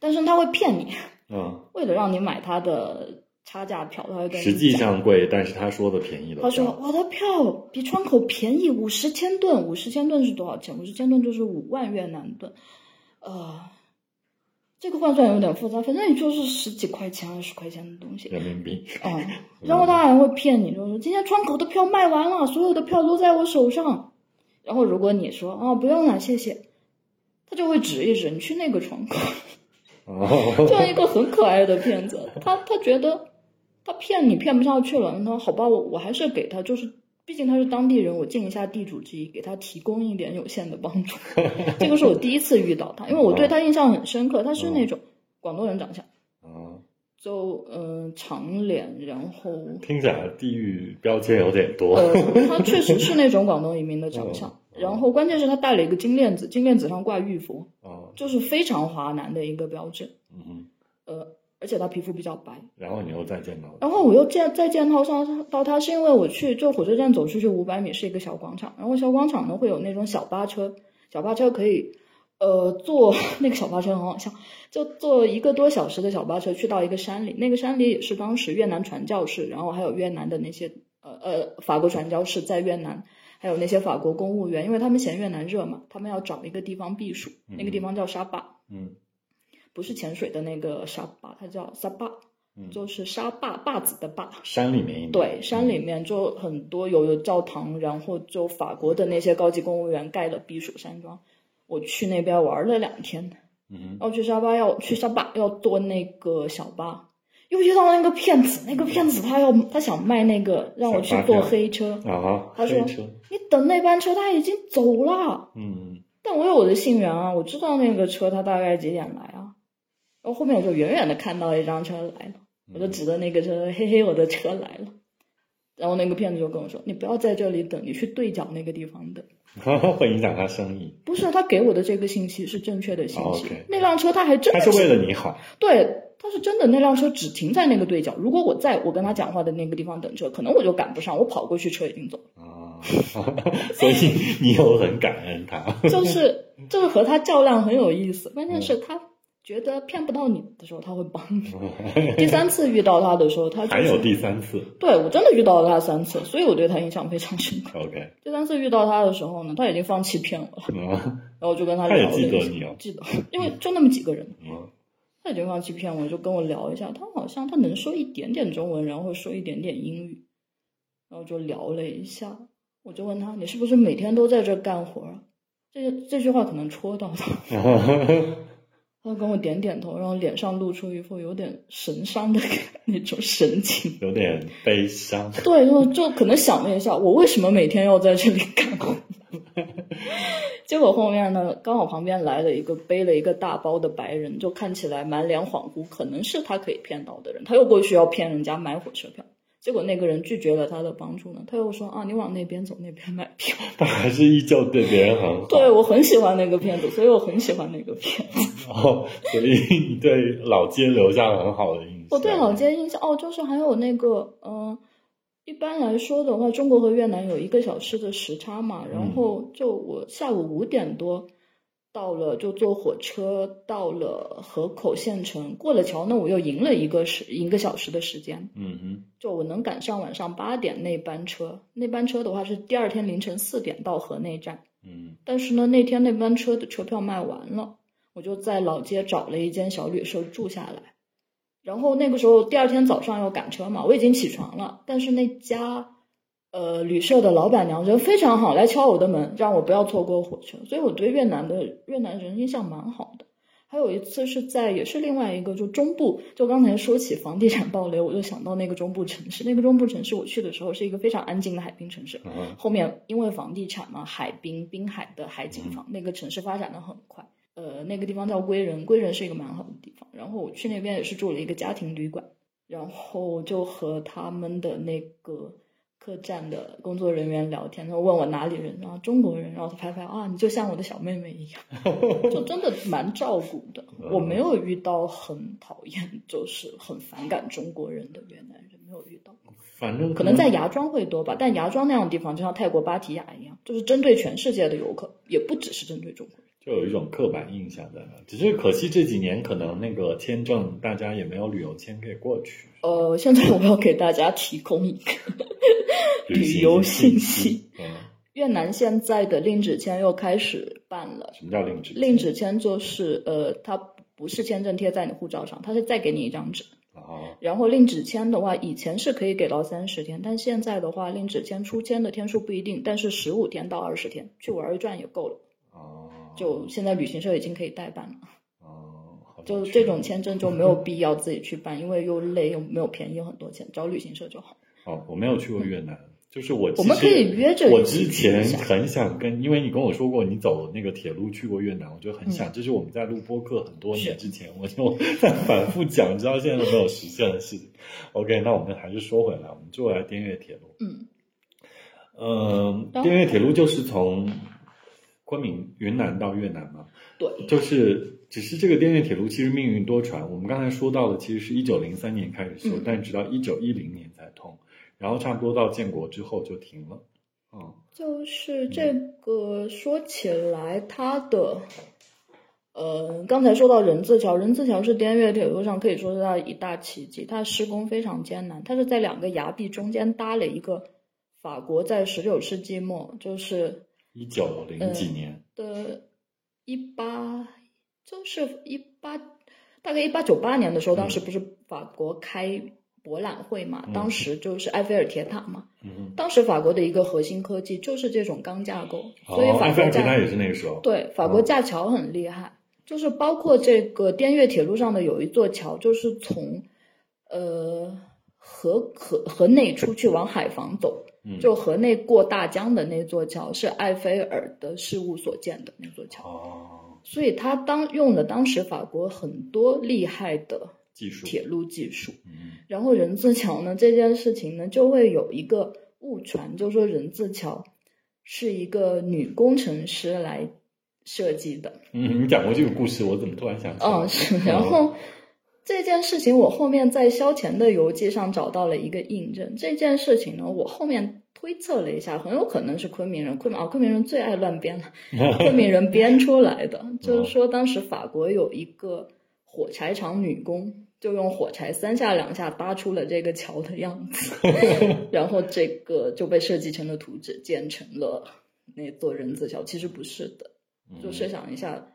但是他会骗你，嗯，为了让你买他的差价票，他会跟实际上贵，但是他说的便宜的他说我的票比窗口便宜五十千吨，五十千吨是多少钱？五十千吨就是五万越南盾，呃，这个换算有点复杂，反正也就是十几块钱、二十块钱的东西。人民币，嗯，然后他还会骗你，就是今天窗口的票卖完了，所有的票都在我手上。然后如果你说啊不用了，谢谢，他就会指一指你去那个窗口。哦，这样一个很可爱的骗子，他他觉得他骗你骗不下去了，那好吧，我我还是给他，就是毕竟他是当地人，我尽一下地主之谊，给他提供一点有限的帮助。这个是我第一次遇到他，因为我对他印象很深刻，他是那种广东人长相，啊，就嗯、呃长脸，然后听起来地域标签有点多，呃，他确实是那种广东移民的长相，嗯然后关键是他戴了一个金链子，金链子上挂玉佛，哦，就是非常华南的一个标志，而且他皮肤比较白。然后你又再见到，然后我又见再见到上到他，是因为我去就火车站走出去五百米是一个小广场，然后小广场呢会有那种小巴车，小巴车可以呃坐 那个小巴车很好笑，就坐一个多小时的小巴车去到一个山里，那个山里也是当时越南传教士，然后还有越南的那些呃呃法国传教士在越南，还有那些法国公务员，因为他们嫌越南热嘛，他们要找一个地方避暑，那个地方叫沙巴，嗯不是潜水的那个沙坝，它叫沙坝，嗯，就是沙坝坝子的坝。山里面，对，山里面就很多有有教堂，然后就法国的那些高级公务员盖的避暑山庄。我去那边玩了两天，嗯哼，然后去沙巴要去沙巴要坐那个小巴，又遇到那个骗子，那个骗子他要他想卖那个让我去坐黑车，啊，他说，你等那班车他已经走了，嗯。但我有我的信源啊，我知道那个车他大概几点来啊，然后后面我就远远的看到一辆车来了。我就指着那个车，嘿嘿，我的车来了。然后那个骗子就跟我说：“你不要在这里等，你去对角那个地方等。嗯，会影响他生意，”不是，他给我的这个信息是正确的信息。那辆车他还真的他是为了你好，对，他是真的，那辆车只停在那个对角。如果我在我跟他讲话的那个地方等车，可能我就赶不上，我跑过去车已经走了。啊，所以你又很感恩他，就是就是和他较量很有意思，关键是他觉得骗不到你的时候，他会帮你。第三次遇到他的时候，他就是还有第三次？对我真的遇到了他三次，所以我对他印象非常深刻。，OK，第三次遇到他的时候呢，他已经放弃骗我了，嗯然后我就跟他聊了一下，记得你哦。记得，因为就那么几个人，嗯他已经放弃骗我，就跟我聊一下，他好像他能说一点点中文，然后说一点点英语，然后就聊了一下，我就问他，你是不是每天都在这干活啊？这这句话可能戳到他，他跟我点点头，然后脸上露出一副有点神伤的那种神情。有点悲伤，对，就就可能想了一下，我为什么每天要在这里干活？结果后面呢，刚好旁边来了一个背了一个大包的白人，就看起来满脸恍惚，可能是他可以骗到的人。他又过去要骗人家买火车票，结果那个人拒绝了他的帮助呢，他又说啊，你往那边走，那边买票。他还是依旧对别人很好，对我很喜欢那个骗子，所以我很喜欢那个骗子。然 后所以你对老街留下了很好的印象。我对老街印象哦，就是还有那个，嗯、一般来说的话，中国和越南有一个小时的时差嘛，然后就我下午五点多到了，就坐火车到了河口县城，过了桥那，我又赢了一个时一个小时的时间，嗯哼，就我能赶上晚上八点那班车，那班车的话是第二天凌晨四点到河内站。嗯但是呢，那天那班车的车票卖完了，我就在老街找了一间小旅社住下来。然后那个时候第二天早上要赶车嘛，我已经起床了，但是那家呃旅社的老板娘人非常好，来敲我的门，让我不要错过火车，所以我对越南的越南人印象蛮好的。还有一次是在也是另外一个就中部，就刚才说起房地产暴雷，我就想到那个中部城市，那个中部城市我去的时候是一个非常安静的海滨城市，嗯后面因为房地产嘛，海滨滨海的海景房，那个城市发展的很快。呃，那个地方叫归仁，归仁是一个蛮好的地方。然后我去那边也是住了一个家庭旅馆，然后就和他们的那个客栈的工作人员聊天，他问我哪里人，然后中国人，然后他拍拍啊，你就像我的小妹妹一样，就真的蛮照顾的。我没有遇到很讨厌，就是很反感中国人的越南人，没有遇到。反正可能在芽庄会多吧，但芽庄那样的地方就像泰国芭提雅一样，就是针对全世界的游客，也不只是针对中国人。就有一种刻板印象在那，只是可惜这几年可能那个签证大家也没有旅游签可以过去。呃，现在我要给大家提供一个 旅游信息。嗯，越南现在的令旨签又开始办了。什么叫令旨？令旨签就是呃，它不是签证贴在你护照上，它是再给你一张纸。哦，然后令旨签的话，以前是可以给到三十天，但现在的话，令旨签出签的天数不一定，但是十五天到二十天去玩一转也够了。哦，就现在旅行社已经可以代办了。就这种签证就没有必要自己去办，因为又累又没有便宜很多钱，找旅行社就好。哦，我没有去过越南，就是我其我们可以实约着我之前很想跟，因为你跟我说过你走那个铁路去过越南，我就很想，这是我们在录播客很多年之前，我就在反复讲，直到现在都没有实现的事情。OK，那我们还是说回来，我们就来滇越铁路。嗯，嗯，滇越铁路就是从昆明云南到越南嘛，对，就是只是这个滇越铁路其实命运多舛。我们刚才说到的其实是一九零三年开始修，嗯但直到一九一零年才通，然后差不多到建国之后就停了。嗯，就是这个说起来，它的，呃，刚才说到人字桥，人字桥是滇越铁路上可以说是它一大奇迹，它施工非常艰难，它是在两个崖壁中间搭了一个法国在十九世纪末，就是一九零几年，的一八，就是一八，大概一八九八年的时候，当时不是法国开博览会嘛，嗯。当时就是埃菲尔铁塔嘛，嗯当时法国的一个核心科技就是这种钢架构，哼，所以法国架尔铁塔也是那个时候。对法国架桥很厉害，就是包括这个滇越铁路上的有一座桥，就是从呃河河河内出去往海防走，嗯，就河内过大江的那座桥是埃菲尔的事务所建的那座桥，哦，所以他当用了当时法国很多厉害的技术，铁路技术。嗯然后人字桥呢，这件事情呢，就会有一个误传，就说人字桥是一个女工程师来设计的。嗯，你讲过这个故事，我怎么突然想起来？嗯，是。然后这件事情，我后面在萧乾的游记上找到了一个印证。这件事情呢，我后面推测了一下，很有可能是昆明人。昆明啊，昆明人最爱乱编了，昆明人编出来的。就是说，当时法国有一个火柴厂女工。就用火柴三下两下搭出了这个桥的样子，然后这个就被设计成了图纸，建成了那座人字桥。其实不是的，就设想一下，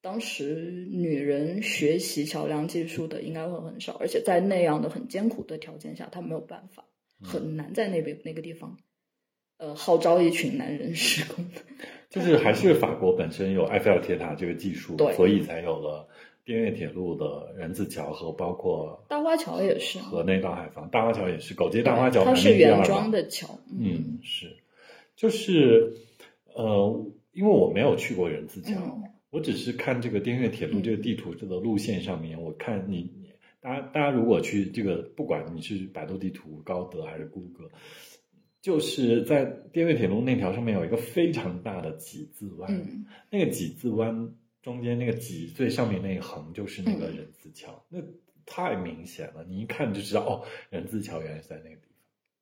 当时女人学习桥梁技术的应该会很少，而且在那样的很艰苦的条件下，她没有办法，很难在那边那个地方，呃，号召一群男人施工的。就是还是法国本身有埃菲尔铁塔这个技术，对所以才有了滇越铁路的人字桥和包括大花桥也是，河内到海防，大花桥也是，狗街大花桥它是原装的桥，嗯，是，就是呃，因为我没有去过人字桥，嗯我只是看这个滇越铁路这个地图这个路线上面，我看你你大家大家如果去这个，不管你是百度地图、高德还是谷歌，就是在滇越铁路那条上面有一个非常大的几字湾，嗯。那个几字湾中间那个几最上面那一横就是那个嗯。人字桥，那太明显了，你一看就知道哦，人字桥原来是在那个地方。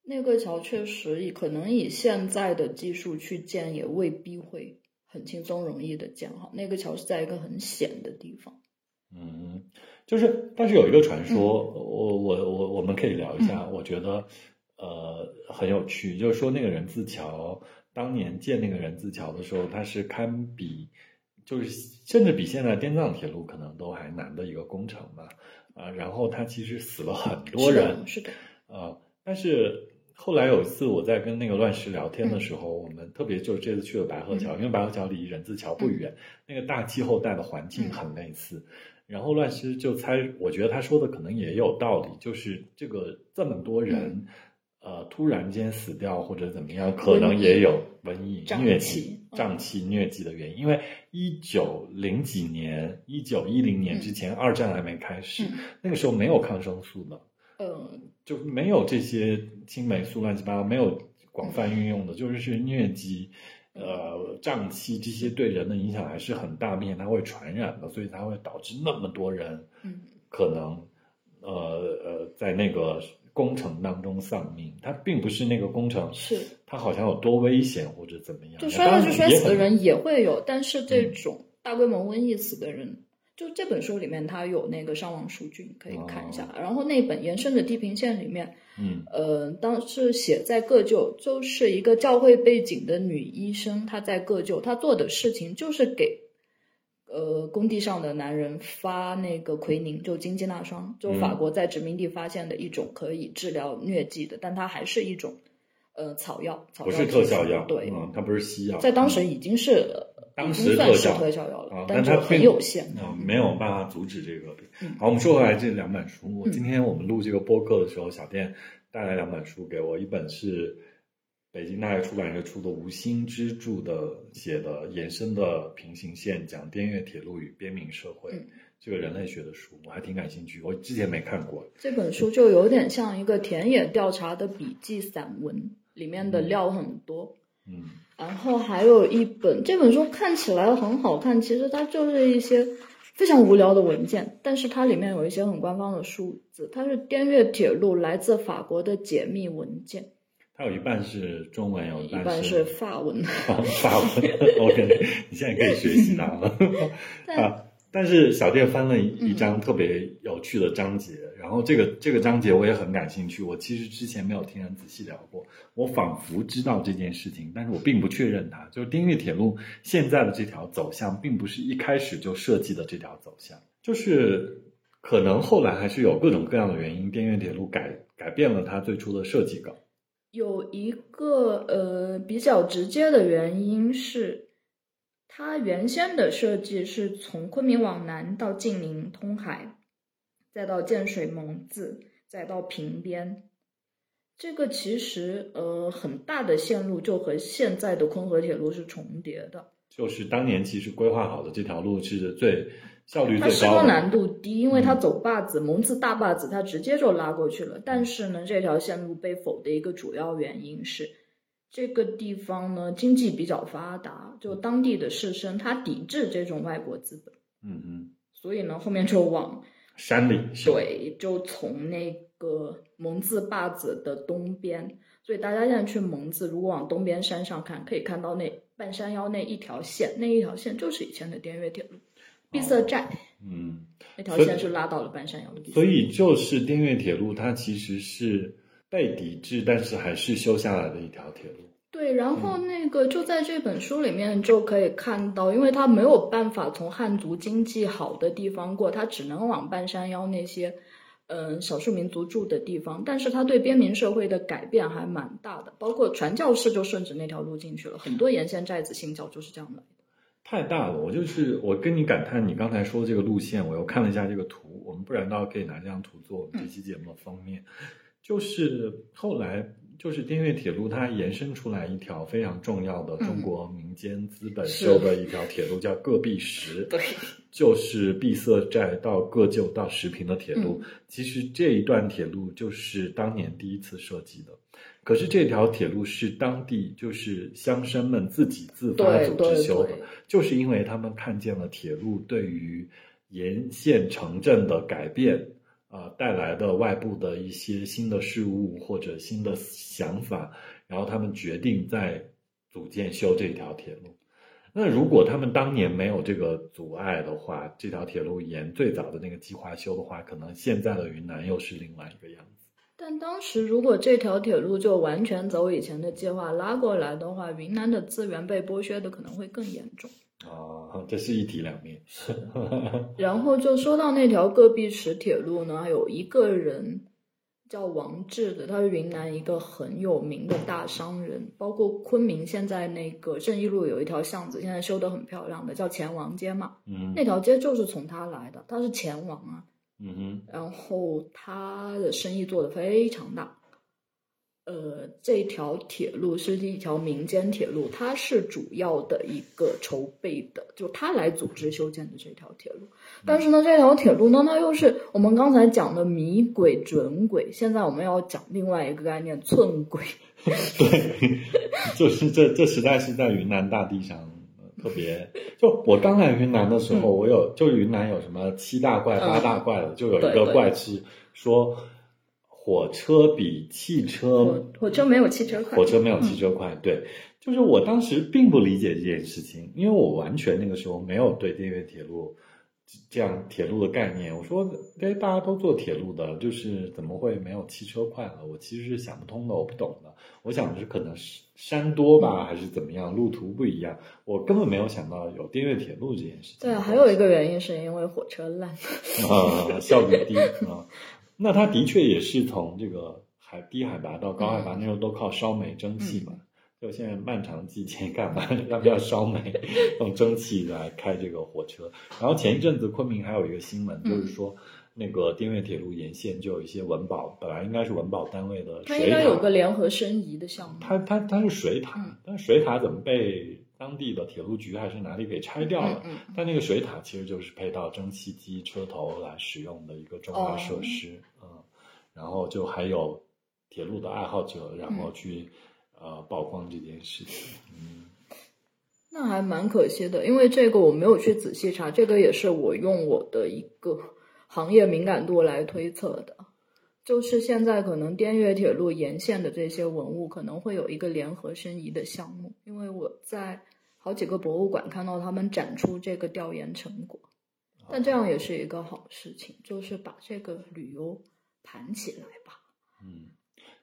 那个桥确实以可能以现在的技术去建，也未必会很轻松容易的建好。那个桥是在一个很险的地方。嗯，就是，但是有一个传说，我我我我们可以聊一下，我觉得呃很有趣，就是说那个人字桥当年建那个人字桥的时候，它是堪比，就是甚至比现在滇藏铁路可能都还难的一个工程吧，啊、然后它其实死了很多是人的，，是的，啊，但是后来有一次我在跟那个乱石聊天的时候，我们特别就是这次去了白鹤桥，因为白鹤桥离人字桥不远，那个大气候带的环境很类似。然后乱石就猜，我觉得他说的可能也有道理，就是这个这么多人，呃，突然间死掉或者怎么样，可能也有瘟疫、疟疾、嗯瘴气、疟疾的原因。因为一九零几年、一九一零年之前，二战还没开始，嗯那个时候没有抗生素的。嗯，就没有这些青霉素乱七八糟，没有广泛运用的，就是是疟疾、呃胀气这些对人的影响还是很大，并且它会传染的，所以它会导致那么多人嗯。可能呃呃在那个工程当中丧命。它并不是那个工程是，它好像有多危险或者怎么样，就摔下去摔死的人也会有，但是这嗯种大规模瘟疫死的人，就这本书里面它有那个伤亡数据，你可以看一下。然后那本延伸的地平线里面，嗯呃，当时写在各旧，就是一个教会背景的女医生，她在各旧，她做的事情就是给。呃，工地上的男人发那个奎宁，就金鸡纳霜，就法嗯国在殖民地发现的一种可以治疗疟疾的，但它还是一种呃草药，草不是药特效药，对，嗯，它不是西药，在当时已经是呃当时特效特效药了，啊，但它很有限。啊，没有办法阻止这个好，我们说回来这两本书，今天我们录这个播客的时候，小店带来两本书给我，一本是北京大学出版社出的吴兴之著的写的延伸的平行线，讲滇越铁路与边民社会、嗯这个人类学的书，我还挺感兴趣，我之前没看过。这本书就有点像一个田野调查的笔记散文，里面的料很多。嗯然后还有一本，这本书看起来很好看，其实它就是一些非常无聊的文件，但是它里面有一些很官方的数字，它是滇越铁路来自法国的解密文件，它有一半是中文，有一半是法文。法文。OK，你现在可以学习它了。但啊，但是小店翻了一一张特别有趣的章节，然后这个这个章节我也很感兴趣。我其实之前没有听人仔细聊过，我仿佛知道这件事情，但是我并不确认它。就是滇越铁路现在的这条走向，并不是一开始就设计的这条走向，就是可能后来还是有各种各样的原因，滇越铁路改改变了它最初的设计稿。有一个呃比较直接的原因是，它原先的设计是从昆明往南到晋宁通海，再到建水蒙自，再到平边。这个其实呃很大的线路就和现在的昆河铁路是重叠的，就是当年其实规划好的这条路是最效率最高的，施工难度低，因为它嗯走坝子，蒙自大坝子，它直接就拉过去了。但是呢，这条线路被否的一个主要原因是，这个地方呢经济比较发达，就当地的士绅他抵制这种外国资本，嗯嗯，所以呢后面就往山里对，就从那个蒙自坝子的东边，所以大家现在去蒙自，如果往东边山上看，可以看到那半山腰那一条线，那一条线就是以前的滇越铁路，闭塞寨。嗯。那条线是拉到了半山腰的地方。所以就是滇越铁路，它其实是被抵制，但是还是修下来的一条铁路。对，然后那个就在这本书里面就可以看到，因为他没有办法从汉族经济好的地方过，他只能往半山腰那些嗯少数民族住的地方，但是他对边民社会的改变还蛮大的，包括传教士就顺着那条路进去了，很多沿线寨子信教就是这样来的。太大了，我就是我跟你感叹，你刚才说的这个路线，我又看了一下这个图，我们不然倒可以拿这张图做我们这期节目的封面。就是后来就是滇越铁路，它延伸出来一条非常重要的中国民间资本修的一条铁路，叫各壁石。对，就是闭塞寨到各旧到石屏的铁路，嗯其实这一段铁路就是当年第一次设计的。可是这条铁路是当地就是乡绅们自己自发组织修的，就是因为他们看见了铁路对于沿线城镇的改变，啊、带来的外部的一些新的事物或者新的想法，然后他们决定再组建修这条铁路。那如果他们当年没有这个阻碍的话，这条铁路沿最早的那个计划修的话，可能现在的云南又是另外一个样子。但当时如果这条铁路就完全走以前的计划拉过来的话，云南的资源被剥削的可能会更严重。啊，这是一体两面。然后就说到那条戈壁石铁路呢，有一个人叫王志的，他是云南一个很有名的大商人，包括昆明现在那个正义路有一条巷子，现在修得很漂亮的，叫钱王街嘛，嗯那条街就是从他来的，他是钱王啊，嗯哼，然后他的生意做得非常大。呃，这条铁路是一条民间铁路，它是主要的一个筹备的，就它来组织修建的这条铁路。但是呢，这条铁路呢，它又是我们刚才讲的米轨、准轨，现在我们要讲另外一个概念——寸轨。对，就是这这实在是在云南大地上特别。就我刚来云南的时候，我有就云南有什么七大怪、八大怪的，就有一个怪是说。火车比汽车，火车没有汽车快。火车没有汽车快，对，就是我当时并不理解这件事情，因为我完全那个时候没有对电越铁路这样铁路的概念。我说，哎，大家都坐铁路的，就是怎么会没有汽车快了？我其实是想不通的，我不懂的。我想的是可能是山多吧，还是怎么样，路途不一样。我根本没有想到有电越铁路这件事情。对，还有一个原因是因为火车烂，啊，效率低啊。那它的确也是从这个海低海拔到高海拔，那时候都靠烧煤蒸汽嘛。就现在漫长季节干嘛要不要烧煤，用蒸汽来开这个火车？然后前一阵子昆明还有一个新闻，就是说那个滇越铁路沿线就有一些文保，本来应该是文保单位的，它应该有个联合申遗的项目。它它它是水塔，但是水塔怎么被？当地的铁路局还是哪里给拆掉了？但那个水塔其实就是配套蒸汽机车头来使用的一个重要设施。嗯，然后就还有铁路的爱好者，然后去呃曝光这件事情。嗯，那还蛮可惜的，因为这个我没有去仔细查，这个也是我用我的一个行业敏感度来推测的。就是现在可能滇越铁路沿线的这些文物可能会有一个联合申遗的项目，因为我在好几个博物馆看到他们展出这个调研成果，但这样也是一个好事情，就是把这个旅游盘起来吧。嗯，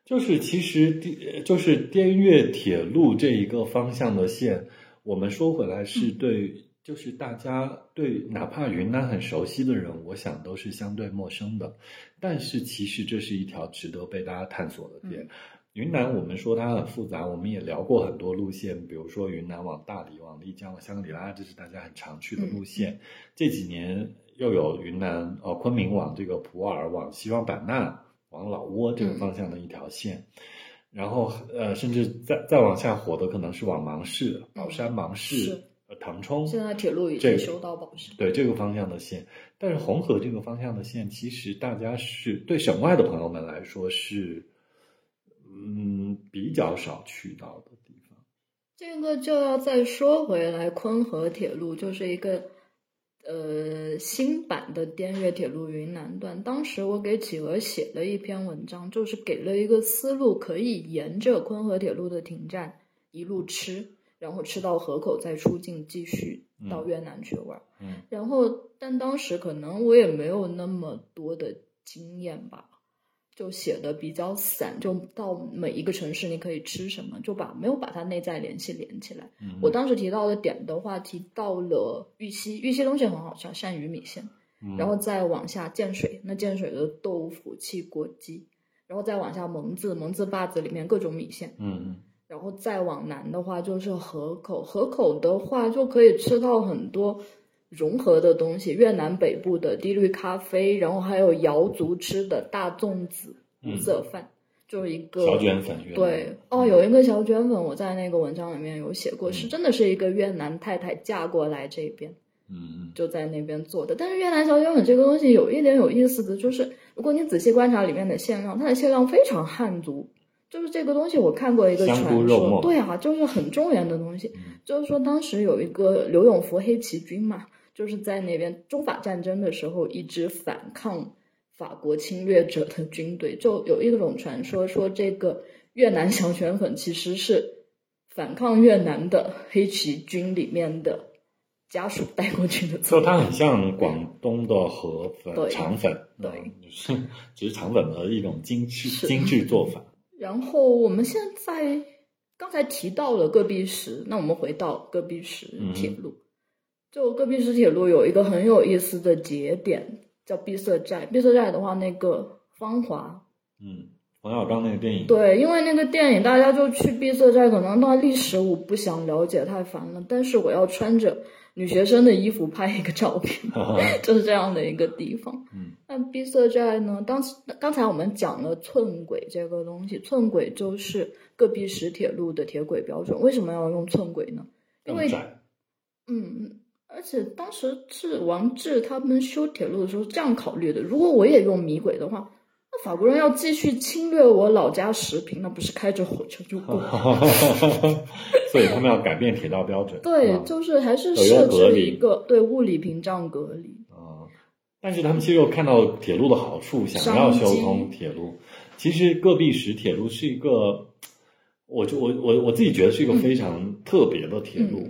就是其实滇就是滇越铁路这一个方向的线，我们说回来是对。就是大家对哪怕云南很熟悉的人，我想都是相对陌生的。但是其实这是一条值得被大家探索的点。云南我们说它很复杂，我们也聊过很多路线，比如说云南往大理、往丽江、往香格里拉，这是大家很常去的路线。这几年又有云南呃昆明往这个普洱、往西双版纳、往老挝这个方向的一条线。然后呃，甚至再再往下火的可能是往芒市、宝山芒市。腾冲现在铁路已经修到宝山，对这个方向的线，但是红河这个方向的线，其实大家是对省外的朋友们来说是，嗯，比较少去到的地方。这个就要再说回来，昆河铁路就是一个呃新版的滇越铁路云南段。当时我给企鹅写了一篇文章，就是给了一个思路，可以沿着昆河铁路的停站一路吃。然后吃到河口再出境，继续到越南去玩。嗯，然后但当时可能我也没有那么多的经验吧，就写的比较散，就到每一个城市你可以吃什么，就把没有把它内在联系连起来。嗯，我当时提到的点的话，提到了玉溪，玉溪东西很好吃，鳝鱼米线。然后再往下建水，那建水的豆腐汽锅鸡，然后再往下蒙自，蒙自坝子里面各种米线。嗯嗯。然后再往南的话，就是河口。河口的话，就可以吃到很多融合的东西，越南北部的低绿咖啡，然后还有瑶族吃的大粽子五色饭，就是一个小卷粉。对，哦，有一个小卷粉，我在那个文章里面有写过，是真的是一个越南太太嫁过来这边，嗯嗯，就在那边做的。但是越南小卷粉这个东西有一点有意思的就是，如果你仔细观察里面的馅料，它的馅料非常汉族。就是这个东西，我看过一个传说，对啊，就是很中原的东西。就是说，当时有一个刘永福黑旗军嘛，就是在那边中法战争的时候，一支反抗法国侵略者的军队，就有一种传说，说这个越南小卷粉其实是反抗越南的黑旗军里面的家属带过去的。就它很像广东的河粉、肠粉，对，是只是肠粉的一种精致精致做法。然后我们现在刚才提到了戈壁石，那我们回到戈壁石铁路。就戈壁石铁路有一个很有意思的节点，叫碧色寨。碧色寨的话，那个芳华，嗯，冯小刚那个电影，对，因为那个电影大家就去闭塞寨，可能那历史我不想了解太烦了，但是我要穿着女学生的衣服拍一个照片，就是这样的一个地方。嗯，那闭塞寨呢？当时刚才我们讲了寸轨这个东西，寸轨就是戈壁石铁路的铁轨标准。为什么要用寸轨呢？因为嗯，而且当时是王志他们修铁路的时候这样考虑的：如果我也用米轨的话。那法国人要继续侵略我老家石屏，那不是开着火车就过？所以他们要改变铁道标准。对，就是还是设置一个对物理屏障隔离。啊，但是他们其实又看到铁路的好处，想要修通铁路。其实戈壁石铁路是一个，我就我我我自己觉得是一个非常特别的铁路。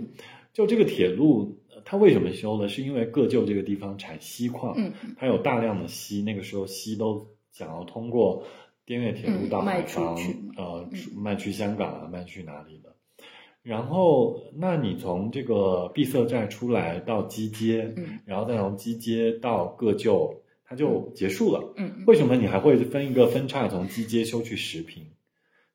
就这个铁路，它为什么修呢？是因为各旧这个地方产锡矿，它有大量的锡，那个时候锡都。想要通过滇越铁路到海防，呃，卖去香港啊，卖去哪里的？然后，那你从这个闭塞寨出来到基街，然后再从基街到各就，它就结束了。嗯，为什么你还会分一个分叉，从基街修去石屏？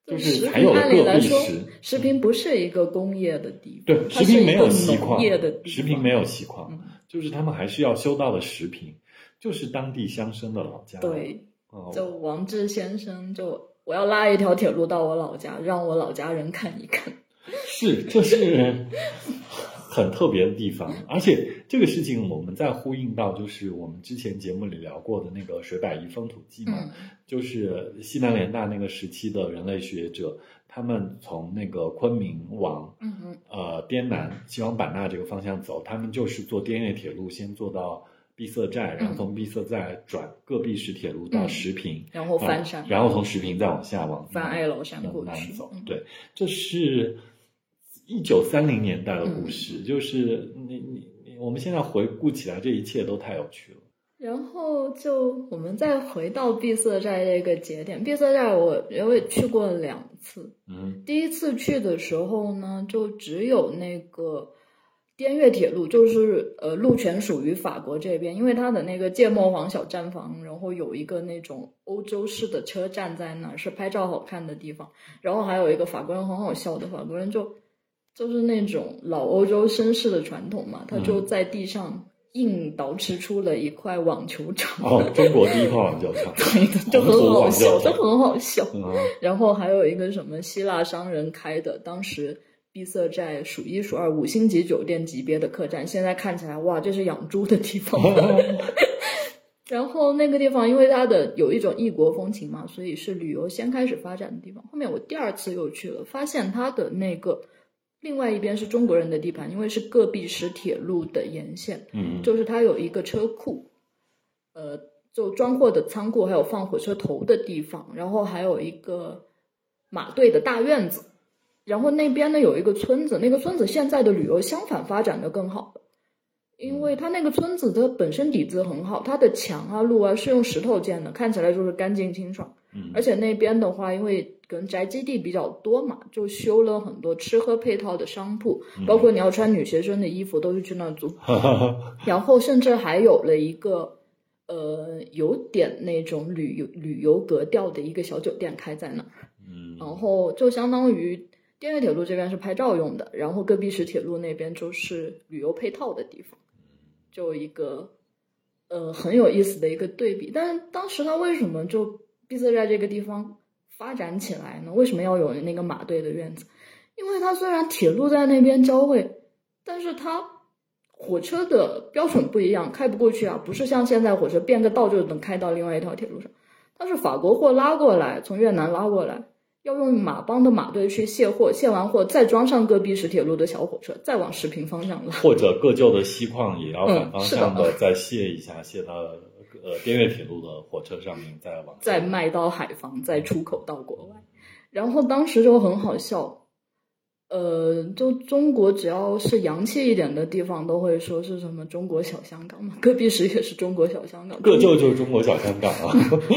就是还有个壁石，石屏不是一个工业的地方，对，石屏没有锡矿，的石屏没有锡矿，就是他们还是要修到了石屏，就是当地乡绅的老家。对。就王志先生，就我要拉一条铁路到我老家，让我老家人看一看。是，这是很特别的地方，而且这个事情我们在呼应到，就是我们之前节目里聊过的那个水百夷风土记嘛，就是西南联大那个时期的人类学者，他们从那个昆明往呃滇南西双版纳这个方向走，他们就是坐滇越铁路，先坐到。闭塞寨，然后从闭塞寨转戈壁石铁路到石屏，然后翻山，然后从石屏再往下往翻爱楼山过去走。对，这是一九三零年代的故事，就是你你你，我们现在回顾起来，这一切都太有趣了。然后就我们再回到闭塞寨这个节点，闭塞寨我因为去过两次，嗯，第一次去的时候呢，就只有那个。滇越铁路就是呃，路权属于法国这边，因为它的那个芥末黄小站房，然后有一个那种欧洲式的车站在那儿，是拍照好看的地方。然后还有一个法国人很好笑的，法国人就就是那种老欧洲绅士的传统嘛，他就在地上硬捯饬出了一块网球场。哦，中国第一块网球场，对的，就很好笑，就很好笑。然后还有一个什么希腊商人开的，当时。闭塞寨数一数二五星级酒店级别的客栈，现在看起来哇，这是养猪的地方。然后那个地方因为它的有一种异国风情嘛，所以是旅游先开始发展的地方。后面我第二次又去了，发现它的那个另外一边是中国人的地盘，因为是戈壁石铁路的沿线，嗯，就是它有一个车库，呃，就装货的仓库，还有放火车头的地方，然后还有一个马队的大院子。然后那边呢有一个村子，那个村子现在的旅游相反发展的更好因为它那个村子的本身底子很好，它的墙啊路啊是用石头建的，看起来就是干净清爽。嗯，而且那边的话，因为可能宅基地比较多嘛，就修了很多吃喝配套的商铺，包括你要穿女学生的衣服都是去那租。然后甚至还有了一个呃有点那种旅游旅游格调的一个小酒店开在那儿。嗯，然后就相当于。滇越铁路这边是拍照用的，然后戈壁石铁路那边就是旅游配套的地方，就一个呃很有意思的一个对比。但是当时他为什么就闭塞寨这个地方发展起来呢？为什么要有那个马队的院子？因为它虽然铁路在那边交汇，但是它火车的标准不一样，开不过去啊，不是像现在火车变个道就能开到另外一条铁路上，它是法国货拉过来，从越南拉过来。要用马帮的马队去卸货，卸完货再装上戈壁石铁路的小火车，再往石屏方向拉。或者各旧的锡矿也要反方向的再卸一下，卸到呃滇越铁路的火车上面，再往再卖到海防，再出口到国外。然后当时就很好笑。呃，就中国只要是洋气一点的地方，都会说是什么中国小香港嘛。戈壁石也是中国小香港，各就就是中国小香港啊。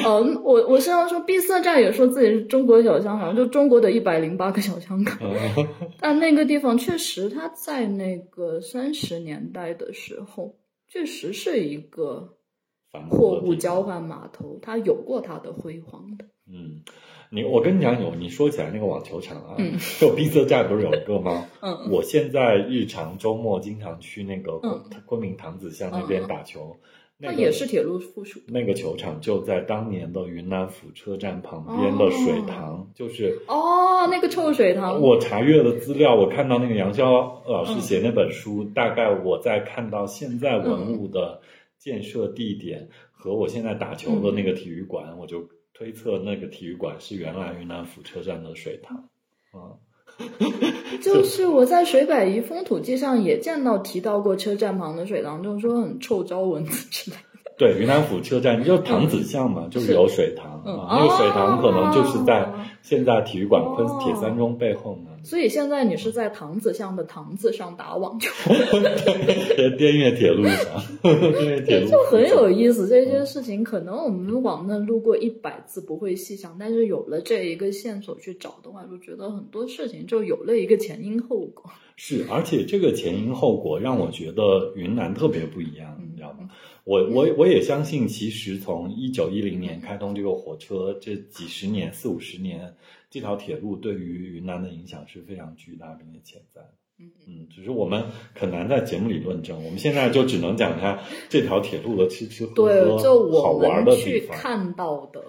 嗯，我我是要说，闭塞站也说自己是中国小香港，就中国的一百零八个小香港。但那个地方确实，它在那个三十年代的时候，确实是一个货物交换码头，它有过它的辉煌的。嗯。你我跟你讲有，你说起来那个网球场啊，嗯就碧色站不是有一个吗？嗯我现在日常周末经常去那个昆嗯昆明唐子巷那边打球，它那个也是铁路附属。那个球场就在当年的云南府车站旁边的水塘，就是哦，那个臭水塘，我查阅了资料，我看到那个杨潇老师嗯写那本书，大概我在看到现在文物的建设地点和我现在打球的那个体育馆，我就推测那个体育馆是原来云南府车站的水塘。啊，就是我在水百宜风土记上也见到提到过车站旁的水塘，就是说很臭，招蚊子之类的。对，云南府车站就是塘子巷嘛，就是有水塘那个水塘可能就是在哦现在体育馆昆哦铁三中背后呢。所以现在你是在塘子巷的塘子上打网球，在滇越铁路上，滇越铁路就很有意思。这些事情可能我们往那路过一百次不会细想，但是有了这一个线索去找的话，就觉得很多事情就有了一个前因后果。是，而且这个前因后果让我觉得云南特别不一样，嗯你知道吗？我我我也相信，其实从一九一零年开通这个火车，这几十年四五十年，这条铁路对于云南的影响是非常巨大并且潜在的。嗯嗯，只是我们很难在节目里论证，我们现在就只能讲一下这条铁路的吃吃喝对，喝、就我好玩的地们去方。看到的，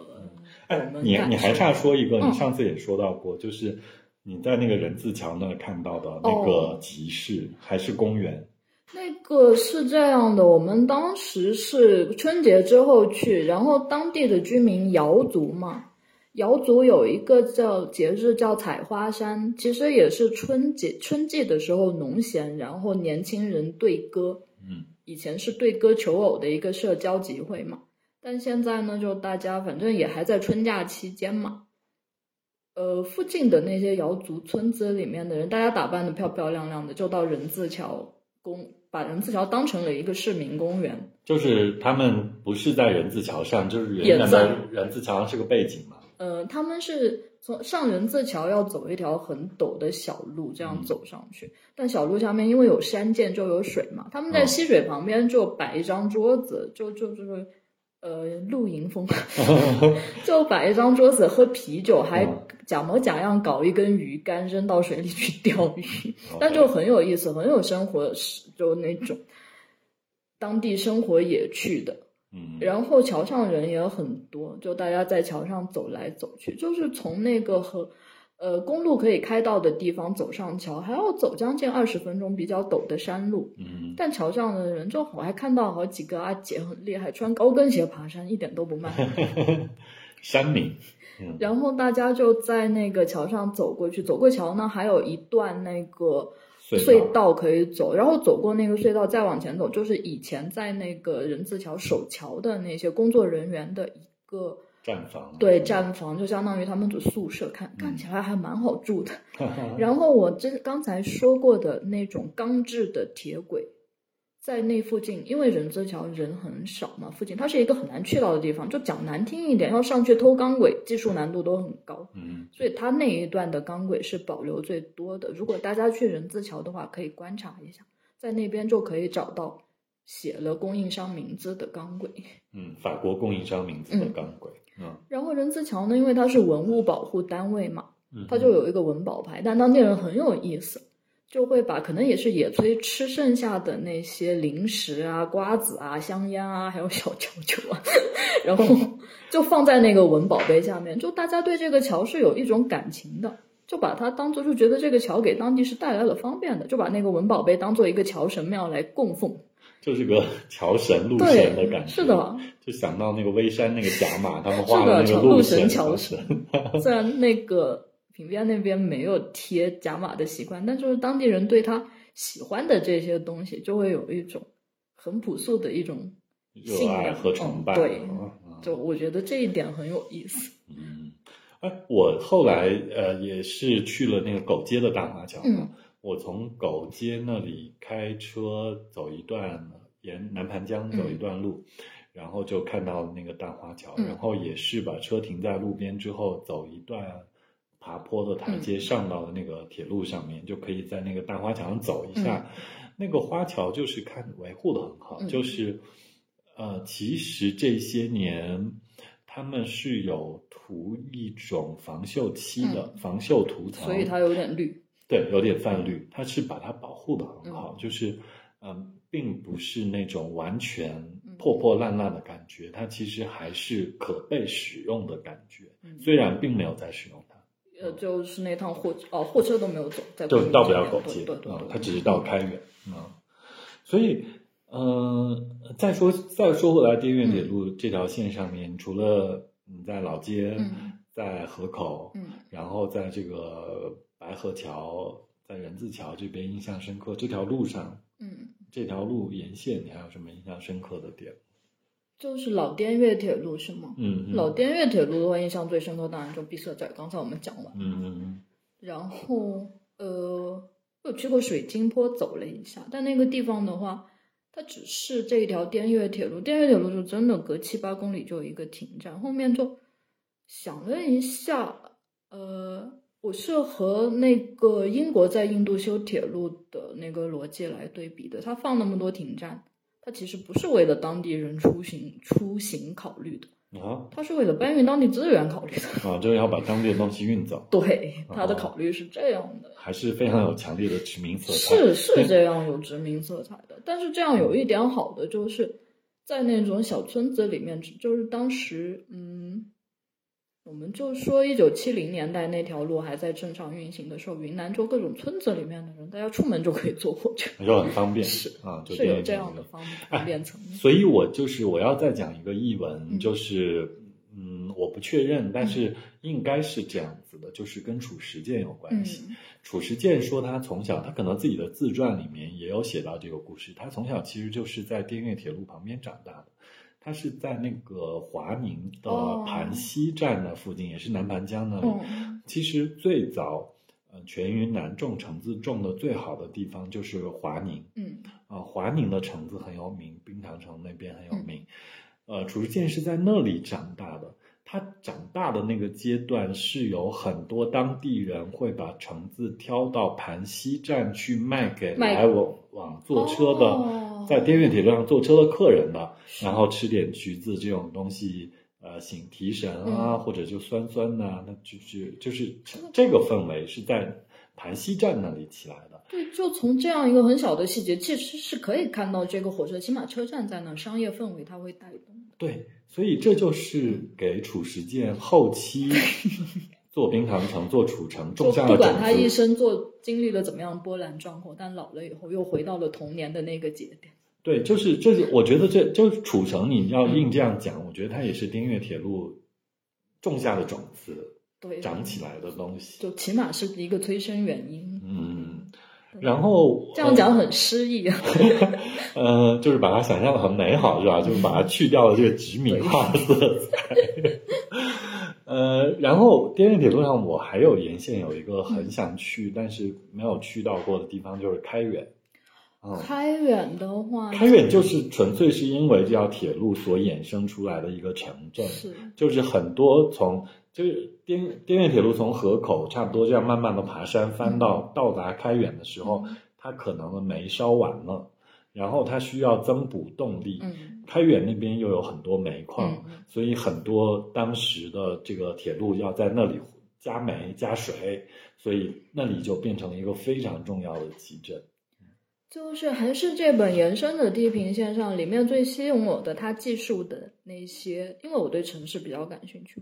哎你你还差说一个，你嗯上次也说到过，就是你在那个人字桥那儿看到的那个哦集市，还是公园？那个是这样的，我们当时是春节之后去，然后当地的居民瑶族嘛，瑶族有一个叫节日叫采花山，其实也是春节春季的时候农闲，然后年轻人对歌，嗯，以前是对歌求偶的一个社交集会嘛，但现在呢，就大家反正也还在春假期间嘛。呃，附近的那些瑶族村子里面的人，大家打扮的漂漂亮亮的，就到人字桥公，把人字桥当成了一个市民公园。就是他们不是在人字桥上，就是也在的人字桥上是个背景嘛。呃，他们是从上人字桥要走一条很陡的小路，这样嗯走上去。但小路下面因为有山涧，就有水嘛。他们在嗯溪水旁边就摆一张桌子，就就就是呃露营风，就摆一张桌子喝啤酒，还嗯假模假样搞一根鱼竿扔到水里去钓鱼。但就很有意思，很有生活，就那种当地生活野趣的。嗯，然后桥上人也很多，就大家在桥上走来走去，就是从那个和呃公路可以开到的地方走上桥，还要走将近二十分钟，比较陡的山路。嗯，但桥上的人，就我还看到好几个阿姐很厉害，穿高跟鞋爬山，一点都不慢。山民，嗯然后大家就在那个桥上走过去，走过桥呢，还有一段那个隧隧道可以走，然后走过那个隧道再往前走，就是以前在那个人字桥守桥的那些工作人员的一个站房，对站房，就相当于他们的宿舍，看看起来还蛮好住的。然 然后我这刚才说过的那种钢制的铁轨，在那附近，因为人字桥人很少嘛，附近它是一个很难去到的地方。就讲难听一点，要上去偷钢轨，技术难度都很高。嗯所以它那一段的钢轨是保留最多的。如果大家去人字桥的话，可以观察一下，在那边就可以找到写了供应商名字的钢轨。嗯，法国供应商名字的钢轨，嗯然后人字桥呢，因为它是文物保护单位嘛，嗯，它就有一个文保牌，但当地人很有意思，就会把可能也是野炊吃剩下的那些零食啊、瓜子啊、香烟啊，还有小球球啊，然后就放在那个文保碑下面，就大家对这个桥是有一种感情的。就把它当做，就觉得这个桥给当地是带来了方便的，就把那个文保碑当做一个桥神庙来供奉。就是个桥神路神的感觉，是的，就想到那个微山那个甲马，他们画的，那个路神桥神。虽然那个平边那边没有贴假马的习惯，但就是当地人对他喜欢的这些东西，就会有一种很朴素的一种热信仰爱和崇拜，嗯对嗯就我觉得这一点很有意思。嗯，哎，我后来呃也是去了那个狗街的大华桥嘛，嗯我从狗街那里开车走一段，沿南盘江走一段路，然后就看到那个大华桥，嗯然后也是把车停在路边之后，走一段爬坡的台阶上到了那个铁路上面，就可以在那个大花桥上走一下。那个花桥就是看维护的很好，嗯。就是呃，其实这些年他们是有涂一种防锈漆的、防锈涂层，所以它有点绿。对，有点泛绿，它是把它保护的很好，就是嗯，并不是那种完全破破烂烂的感觉，它其实还是可被使用的感觉，虽然并没有在使用。它。呃，就是那趟货哦，货车都没有走，在就到不了狗街，对对，它只是到开远啊，所以嗯，再说再说回来，滇越铁路这条线上面，除了你在老街，在河口，嗯，然后在这个。白河桥在人字桥这边印象深刻，这条路上，嗯，这条路沿线你还有什么印象深刻的点？就是老滇越铁路是吗？嗯，老滇越铁路的话，印象最深刻当然就碧色寨，刚才我们讲了。嗯嗯嗯。然后呃，我去过水晶坡走了一下，但那个地方的话，它只是这一条滇越铁路，滇越铁路就真的隔七八公里就有一个停站。后面就想了一下，呃。我是和那个英国在印度修铁路的那个逻辑来对比的。它放那么多停站，它其实不是为了当地人出行出行考虑的啊，它是为了搬运当地资源考虑的啊，就是要把当地的东西运走。对，它的考虑是这样的，还是非常有强烈的殖民色彩。是是这样有殖民色彩的，但是这样有一点好的就是在那种小村子里面，就是当时嗯。我们就说，一九七零年代那条路还在正常运行的时候，云南州各种村子里面的人，大家出门就可以坐火车，就很方便。是啊，就是有这样的方方便层面。所以我就是我要再讲一个译文，就是嗯，我不确认，但是应该是这样子的，就是跟褚时健有关系。褚时健说他从小，他可能自己的自传里面也有写到这个故事，他从小其实就是在滇越铁路旁边长大的。它是在那个华宁的盘溪站的附近，也是南盘江那里。其实最早，呃，全云南种橙子种的最好的地方就是华宁。嗯，啊，华宁的橙子很有名，冰糖橙那边很有名。呃，褚时健是在那里长大的。他长大的那个阶段，是有很多当地人会把橙子挑到盘溪站去卖给来往往坐车的。在滇越铁路上坐车的客人吧，然后吃点橘子这种东西，呃，醒提神啊，或者就酸酸的，那就是就是这个氛围是在盘溪站那里起来的。对，就从这样一个很小的细节，其实是可以看到这个火车起码车站在那，商业氛围它会带动。对，所以这就是给褚时健后期 做冰糖橙、做褚橙种下了不管他一生做经历了怎么样波澜壮阔，但老了以后又回到了童年的那个节点。对，就是这是我觉得这就是褚城，你要硬这样讲，我觉得它也是滇越铁路种下的种子，对，长起来的东西，就起码是一个催生原因。嗯，然后这样讲很诗意啊。呃，就是把它想象的很美好，是吧？就是把它去掉了这个殖民化色彩。呃，然后滇越铁路上，我还有沿线有一个很想去，但是没有去到过的地方，就是开远。开远的话，开远就是纯粹是因为这条铁路所衍生出来的一个城镇，是，就是很多从就是滇滇越铁路从河口差不多这样慢慢的爬山翻到到达开远的时候，它可能的煤烧完了，然后它需要增补动力，嗯，开远那边又有很多煤矿，所以很多当时的这个铁路要在那里加煤加水，所以那里就变成了一个非常重要的集镇。就是还是这本延伸的地平线上，里面最吸引我的，它技术的那些，因为我对城市比较感兴趣，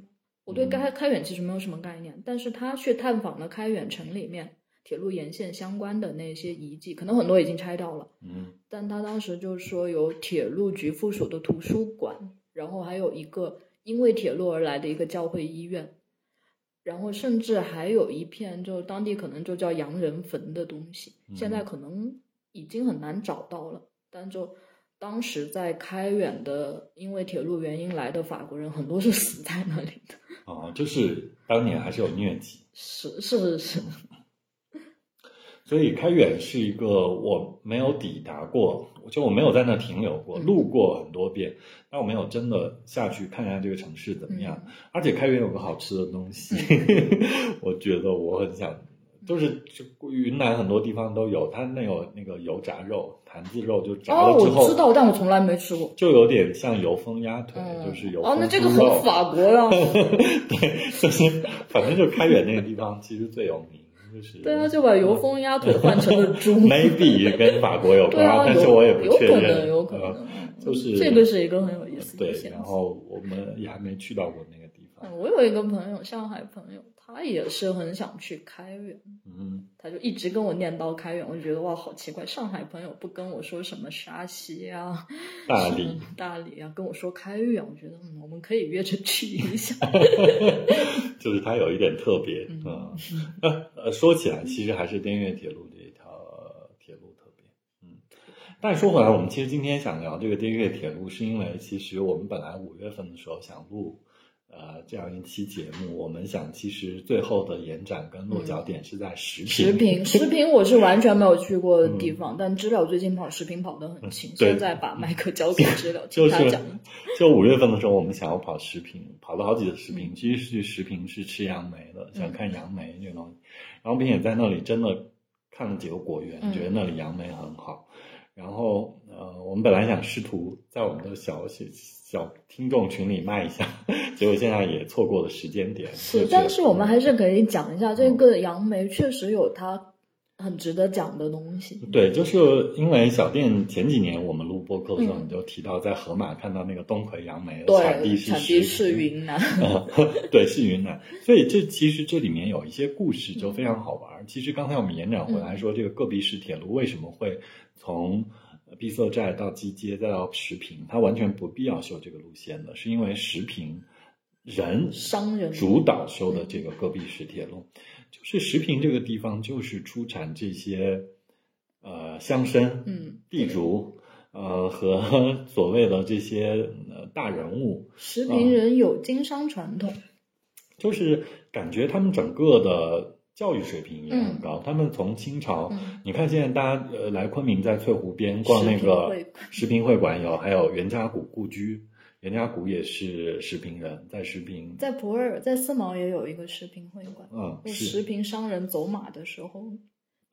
我对开开远其实没有什么概念，但是他去探访了开远城里面铁路沿线相关的那些遗迹，可能很多已经拆掉了，嗯，但他当时就是说有铁路局附属的图书馆，然后还有一个因为铁路而来的一个教会医院，然后甚至还有一片就当地可能就叫洋人坟的东西，现在可能。已经很难找到了，但就当时在开远的，因为铁路原因来的法国人很多是死在那里的。哦，就是当年还是有疟疾。是是是是。所以开远是一个我没有抵达过，就我没有在那停留过，路过很多遍，但我没有真的下去看一下这个城市怎么样。而且开远有个好吃的东西，我觉得我很想。就是就云南很多地方都有，它那有那个油炸肉，坛子肉，就炸哦，了之后，我知道，但我从来没吃过。就有点像油封鸭腿，嗯，就是油哦，那这个。很法国呀。对，就是 反正就开远那个地方其实最有名，就是对啊，就把油封鸭腿换成了猪。maybe 跟法国有关，但是我也不有可确认，能，有可呃能。嗯就是这个是一个很有意思的对，现象。然后我们也还没去到过那个地方，嗯，我有一个朋友，上海朋友，他也是很想去开远，嗯，他就一直跟我念叨开远，我就觉得哇，好奇怪，上海朋友不跟我说什么沙溪啊、大理大理啊，跟我说开远，我觉得嗯，我们可以约着去一下。就是他有一点特别，嗯，说起来，其实还是滇越铁路这一条呃铁路特别，嗯，但说回来，我们其实今天想聊这个滇越铁路，是因为其实我们本来五月份的时候想录。呃，这样一期节目，我们想，其实最后的延展跟落脚点是在食品。食品，食品我是完全没有去过的地方，但知了最近跑食品跑得很勤，嗯现在把麦克交给 知了，就是听他讲。就五月份的时候，我们想要跑食品，跑了好几个食品，其实是去食品是吃杨梅的，想看杨梅这个东西，然后并且在那里真的看了几个果园，嗯觉得那里杨梅很好。然后呃，我们本来想试图在我们的小小小听众群里卖一下，结果现在也错过了时间点。是，但是我们还是可以讲一下，这嗯个杨梅确实有它很值得讲的东西。对，就是因为小店前几年我们录播客的时候，嗯你就提到在河马看到那个东魁杨梅的产地对，是产地是云南。啊，对，是云南，所以这其实这里面有一些故事就非常好玩儿。其实刚才我们延展回来说，这个戈壁式铁路为什么会从呃碧色寨到基街再到石屏，它完全不必要修这个路线的，是因为石屏人商人主导修的这个戈壁石铁路，就是石屏这个地方就是出产这些呃乡绅、嗯，地主。呃，和 所谓的这些呃大人物，石屏人有经商传统。就是感觉他们整个的教育水平也很高。他们从清朝，嗯你看现在大家呃来昆明，在翠湖边逛那个会馆石屏会馆有，还有袁家谷故居，袁家谷也是石屏人，在石屏，在普洱，在四毛也有一个石屏会馆，嗯是石是，屏商人走马的时候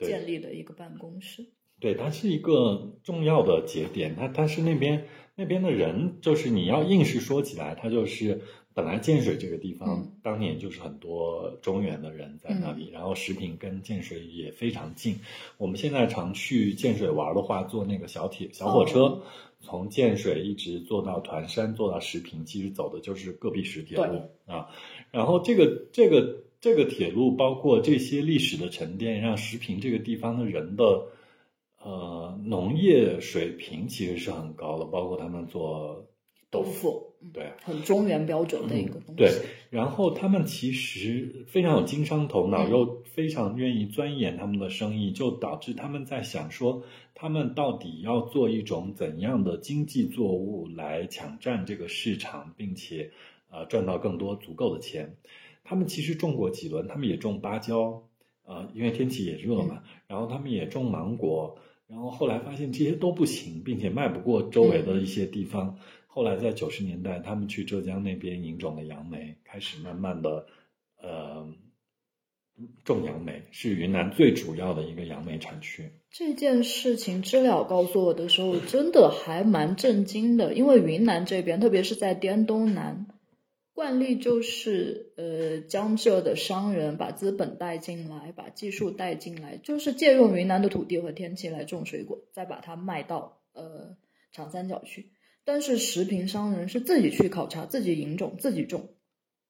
建立的一个办公室。对，它是一个重要的节点。它它是那边那边的人，就是你要硬是说起来，它就是本来建水这个地方、嗯当年就是很多中原的人在那里，然后石屏跟建水也非常近。我们现在常去建水玩的话，坐那个小铁小火车。哦从建水一直坐到团山，坐到石屏，其实走的就是戈壁石铁路啊。然后这个这个这个铁路，包括这些历史的沉淀，让石屏这个地方的人的呃农业水平其实是很高的，包括他们做豆腐，嗯对。很中原标准的一个东西。对，然后他们其实非常有经商头脑，嗯又非常愿意钻研他们的生意，就导致他们在想说，他们到底要做一种怎样的经济作物来抢占这个市场，并且呃赚到更多足够的钱。他们其实种过几轮，他们也种芭蕉，呃，因为天气也热嘛，然后他们也种芒果，然后后来发现这些都不行，并且卖不过周围的一些地方。后来在九十年代，他们去浙江那边引种了杨梅，开始慢慢的，呃，种杨梅，是云南最主要的一个杨梅产区。这件事情知了告诉我的时候，真的还蛮震惊的，因为云南这边，特别是在滇东南，惯例就是呃江浙的商人把资本带进来，把技术带进来，就是借用云南的土地和天气来种水果，再把它卖到呃长三角去。但是石屏商人是自己去考察，自己引种，自己种。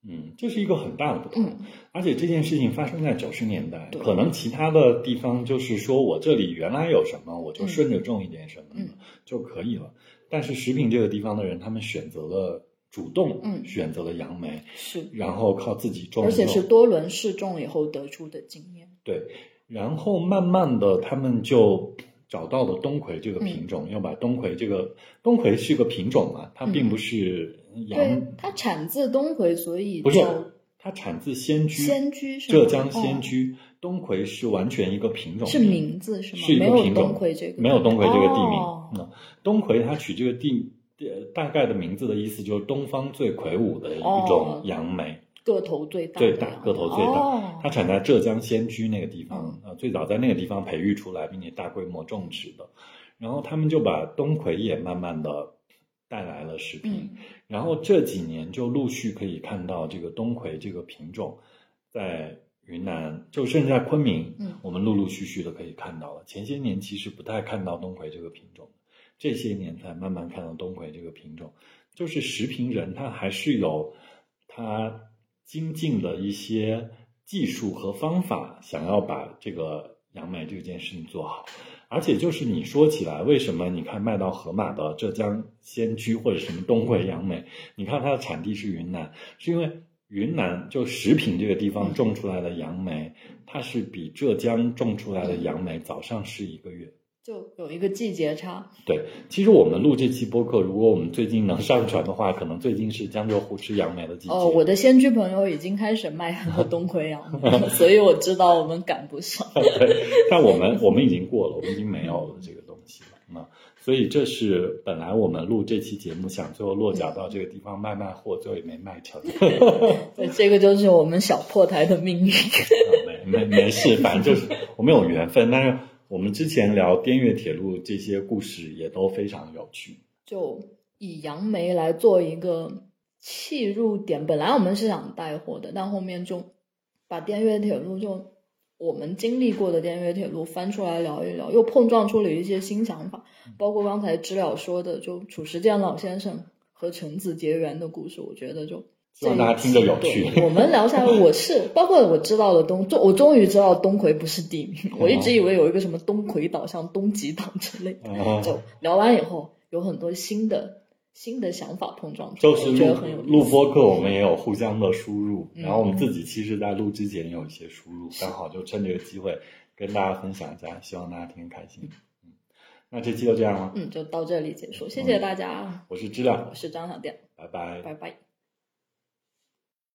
嗯，这是一个很大的不同。嗯而且这件事情发生在九十年代，可能其他的地方就是说我这里原来有什么，我就顺着种一点什么、嗯就可以了。但是石屏这个地方的人，他们选择了主动，嗯选择了杨梅，是，然后靠自己种，而且是多轮试种以后得出的经验。对，然后慢慢的他们就找到了东魁这个品嗯种，要把东魁这个东魁是个品种嘛，它并不是杨，对，它产自东魁，所以不是叫它产自仙居，仙居是浙江仙哦居，东魁是完全一个品种，是名字是吗？是一个品种东魁这个，没有东魁这个地名。哦嗯，东魁它取这个地。呃，大概的名字的意思就是东方最魁梧的一哦种杨梅，个头最大的最大个头最大，哦。它产在浙江仙居那个地方，呃，最早在那个地方培育出来，并且大规模种植的。然后他们就把东魁也慢慢的带来了食品，嗯。然后这几年就陆续可以看到这个东葵这个品种在云南，就甚至在昆明，嗯。我们陆陆续续的可以看到了。前些年其实不太看到东葵这个品种，这些年才慢慢看到东葵这个品种。就是食品人他还是有他精进的一些技术和方法，想要把这个杨梅这件事情做好。而且就是你说起来，为什么你看卖到盒马的浙江仙居或者什么东魁杨梅，你看它的产地是云南，是因为云南就食品这个地方种出来的杨梅，它是比浙江种出来的杨梅早上市一个月。就有一个季节差。对，其实我们录这期播客，如果我们最近能上传的话，可能最近是江浙沪吃杨梅的季节。哦，我的先居朋友已经开始卖很多东魁杨梅了，所以我知道我们赶不上。对，但我们我们已经过了，我们已经没有了这个东西了。那所以这是本来我们录这期节目想最后落脚到这个地方卖卖货，最后也没卖成。对，这个就是我们小破台的命运。没没没事，反正就是我们有缘分。但是我们之前聊滇越铁路这些故事也都非常有趣。就以杨梅来做一个切入点，本来我们是想带货的，但后面就把滇越铁路就我们经历过的滇越铁路翻出来聊一聊，又碰撞出了一些新想法，包括刚才知了说的，就褚时健老先生和橙子结缘的故事，我觉得就。希望大家听着有趣。我们聊下来，我是包括我知道的东，就我终于知道东魁不是地名，我一直以为有一个什么东魁岛，像东极岛之类的。啊就聊完以后，有很多新的新的想法碰撞出来，就是觉得录很有。录播课，我们也有互相的输入，嗯然后我们自己其实，在录之前也有一些输入，刚好就趁这个机会跟大家分享一下，希望大家听得开心。嗯，那这期就这样了，嗯，就到这里结束，谢谢大家，我是知了我，是张小店，拜拜。拜拜。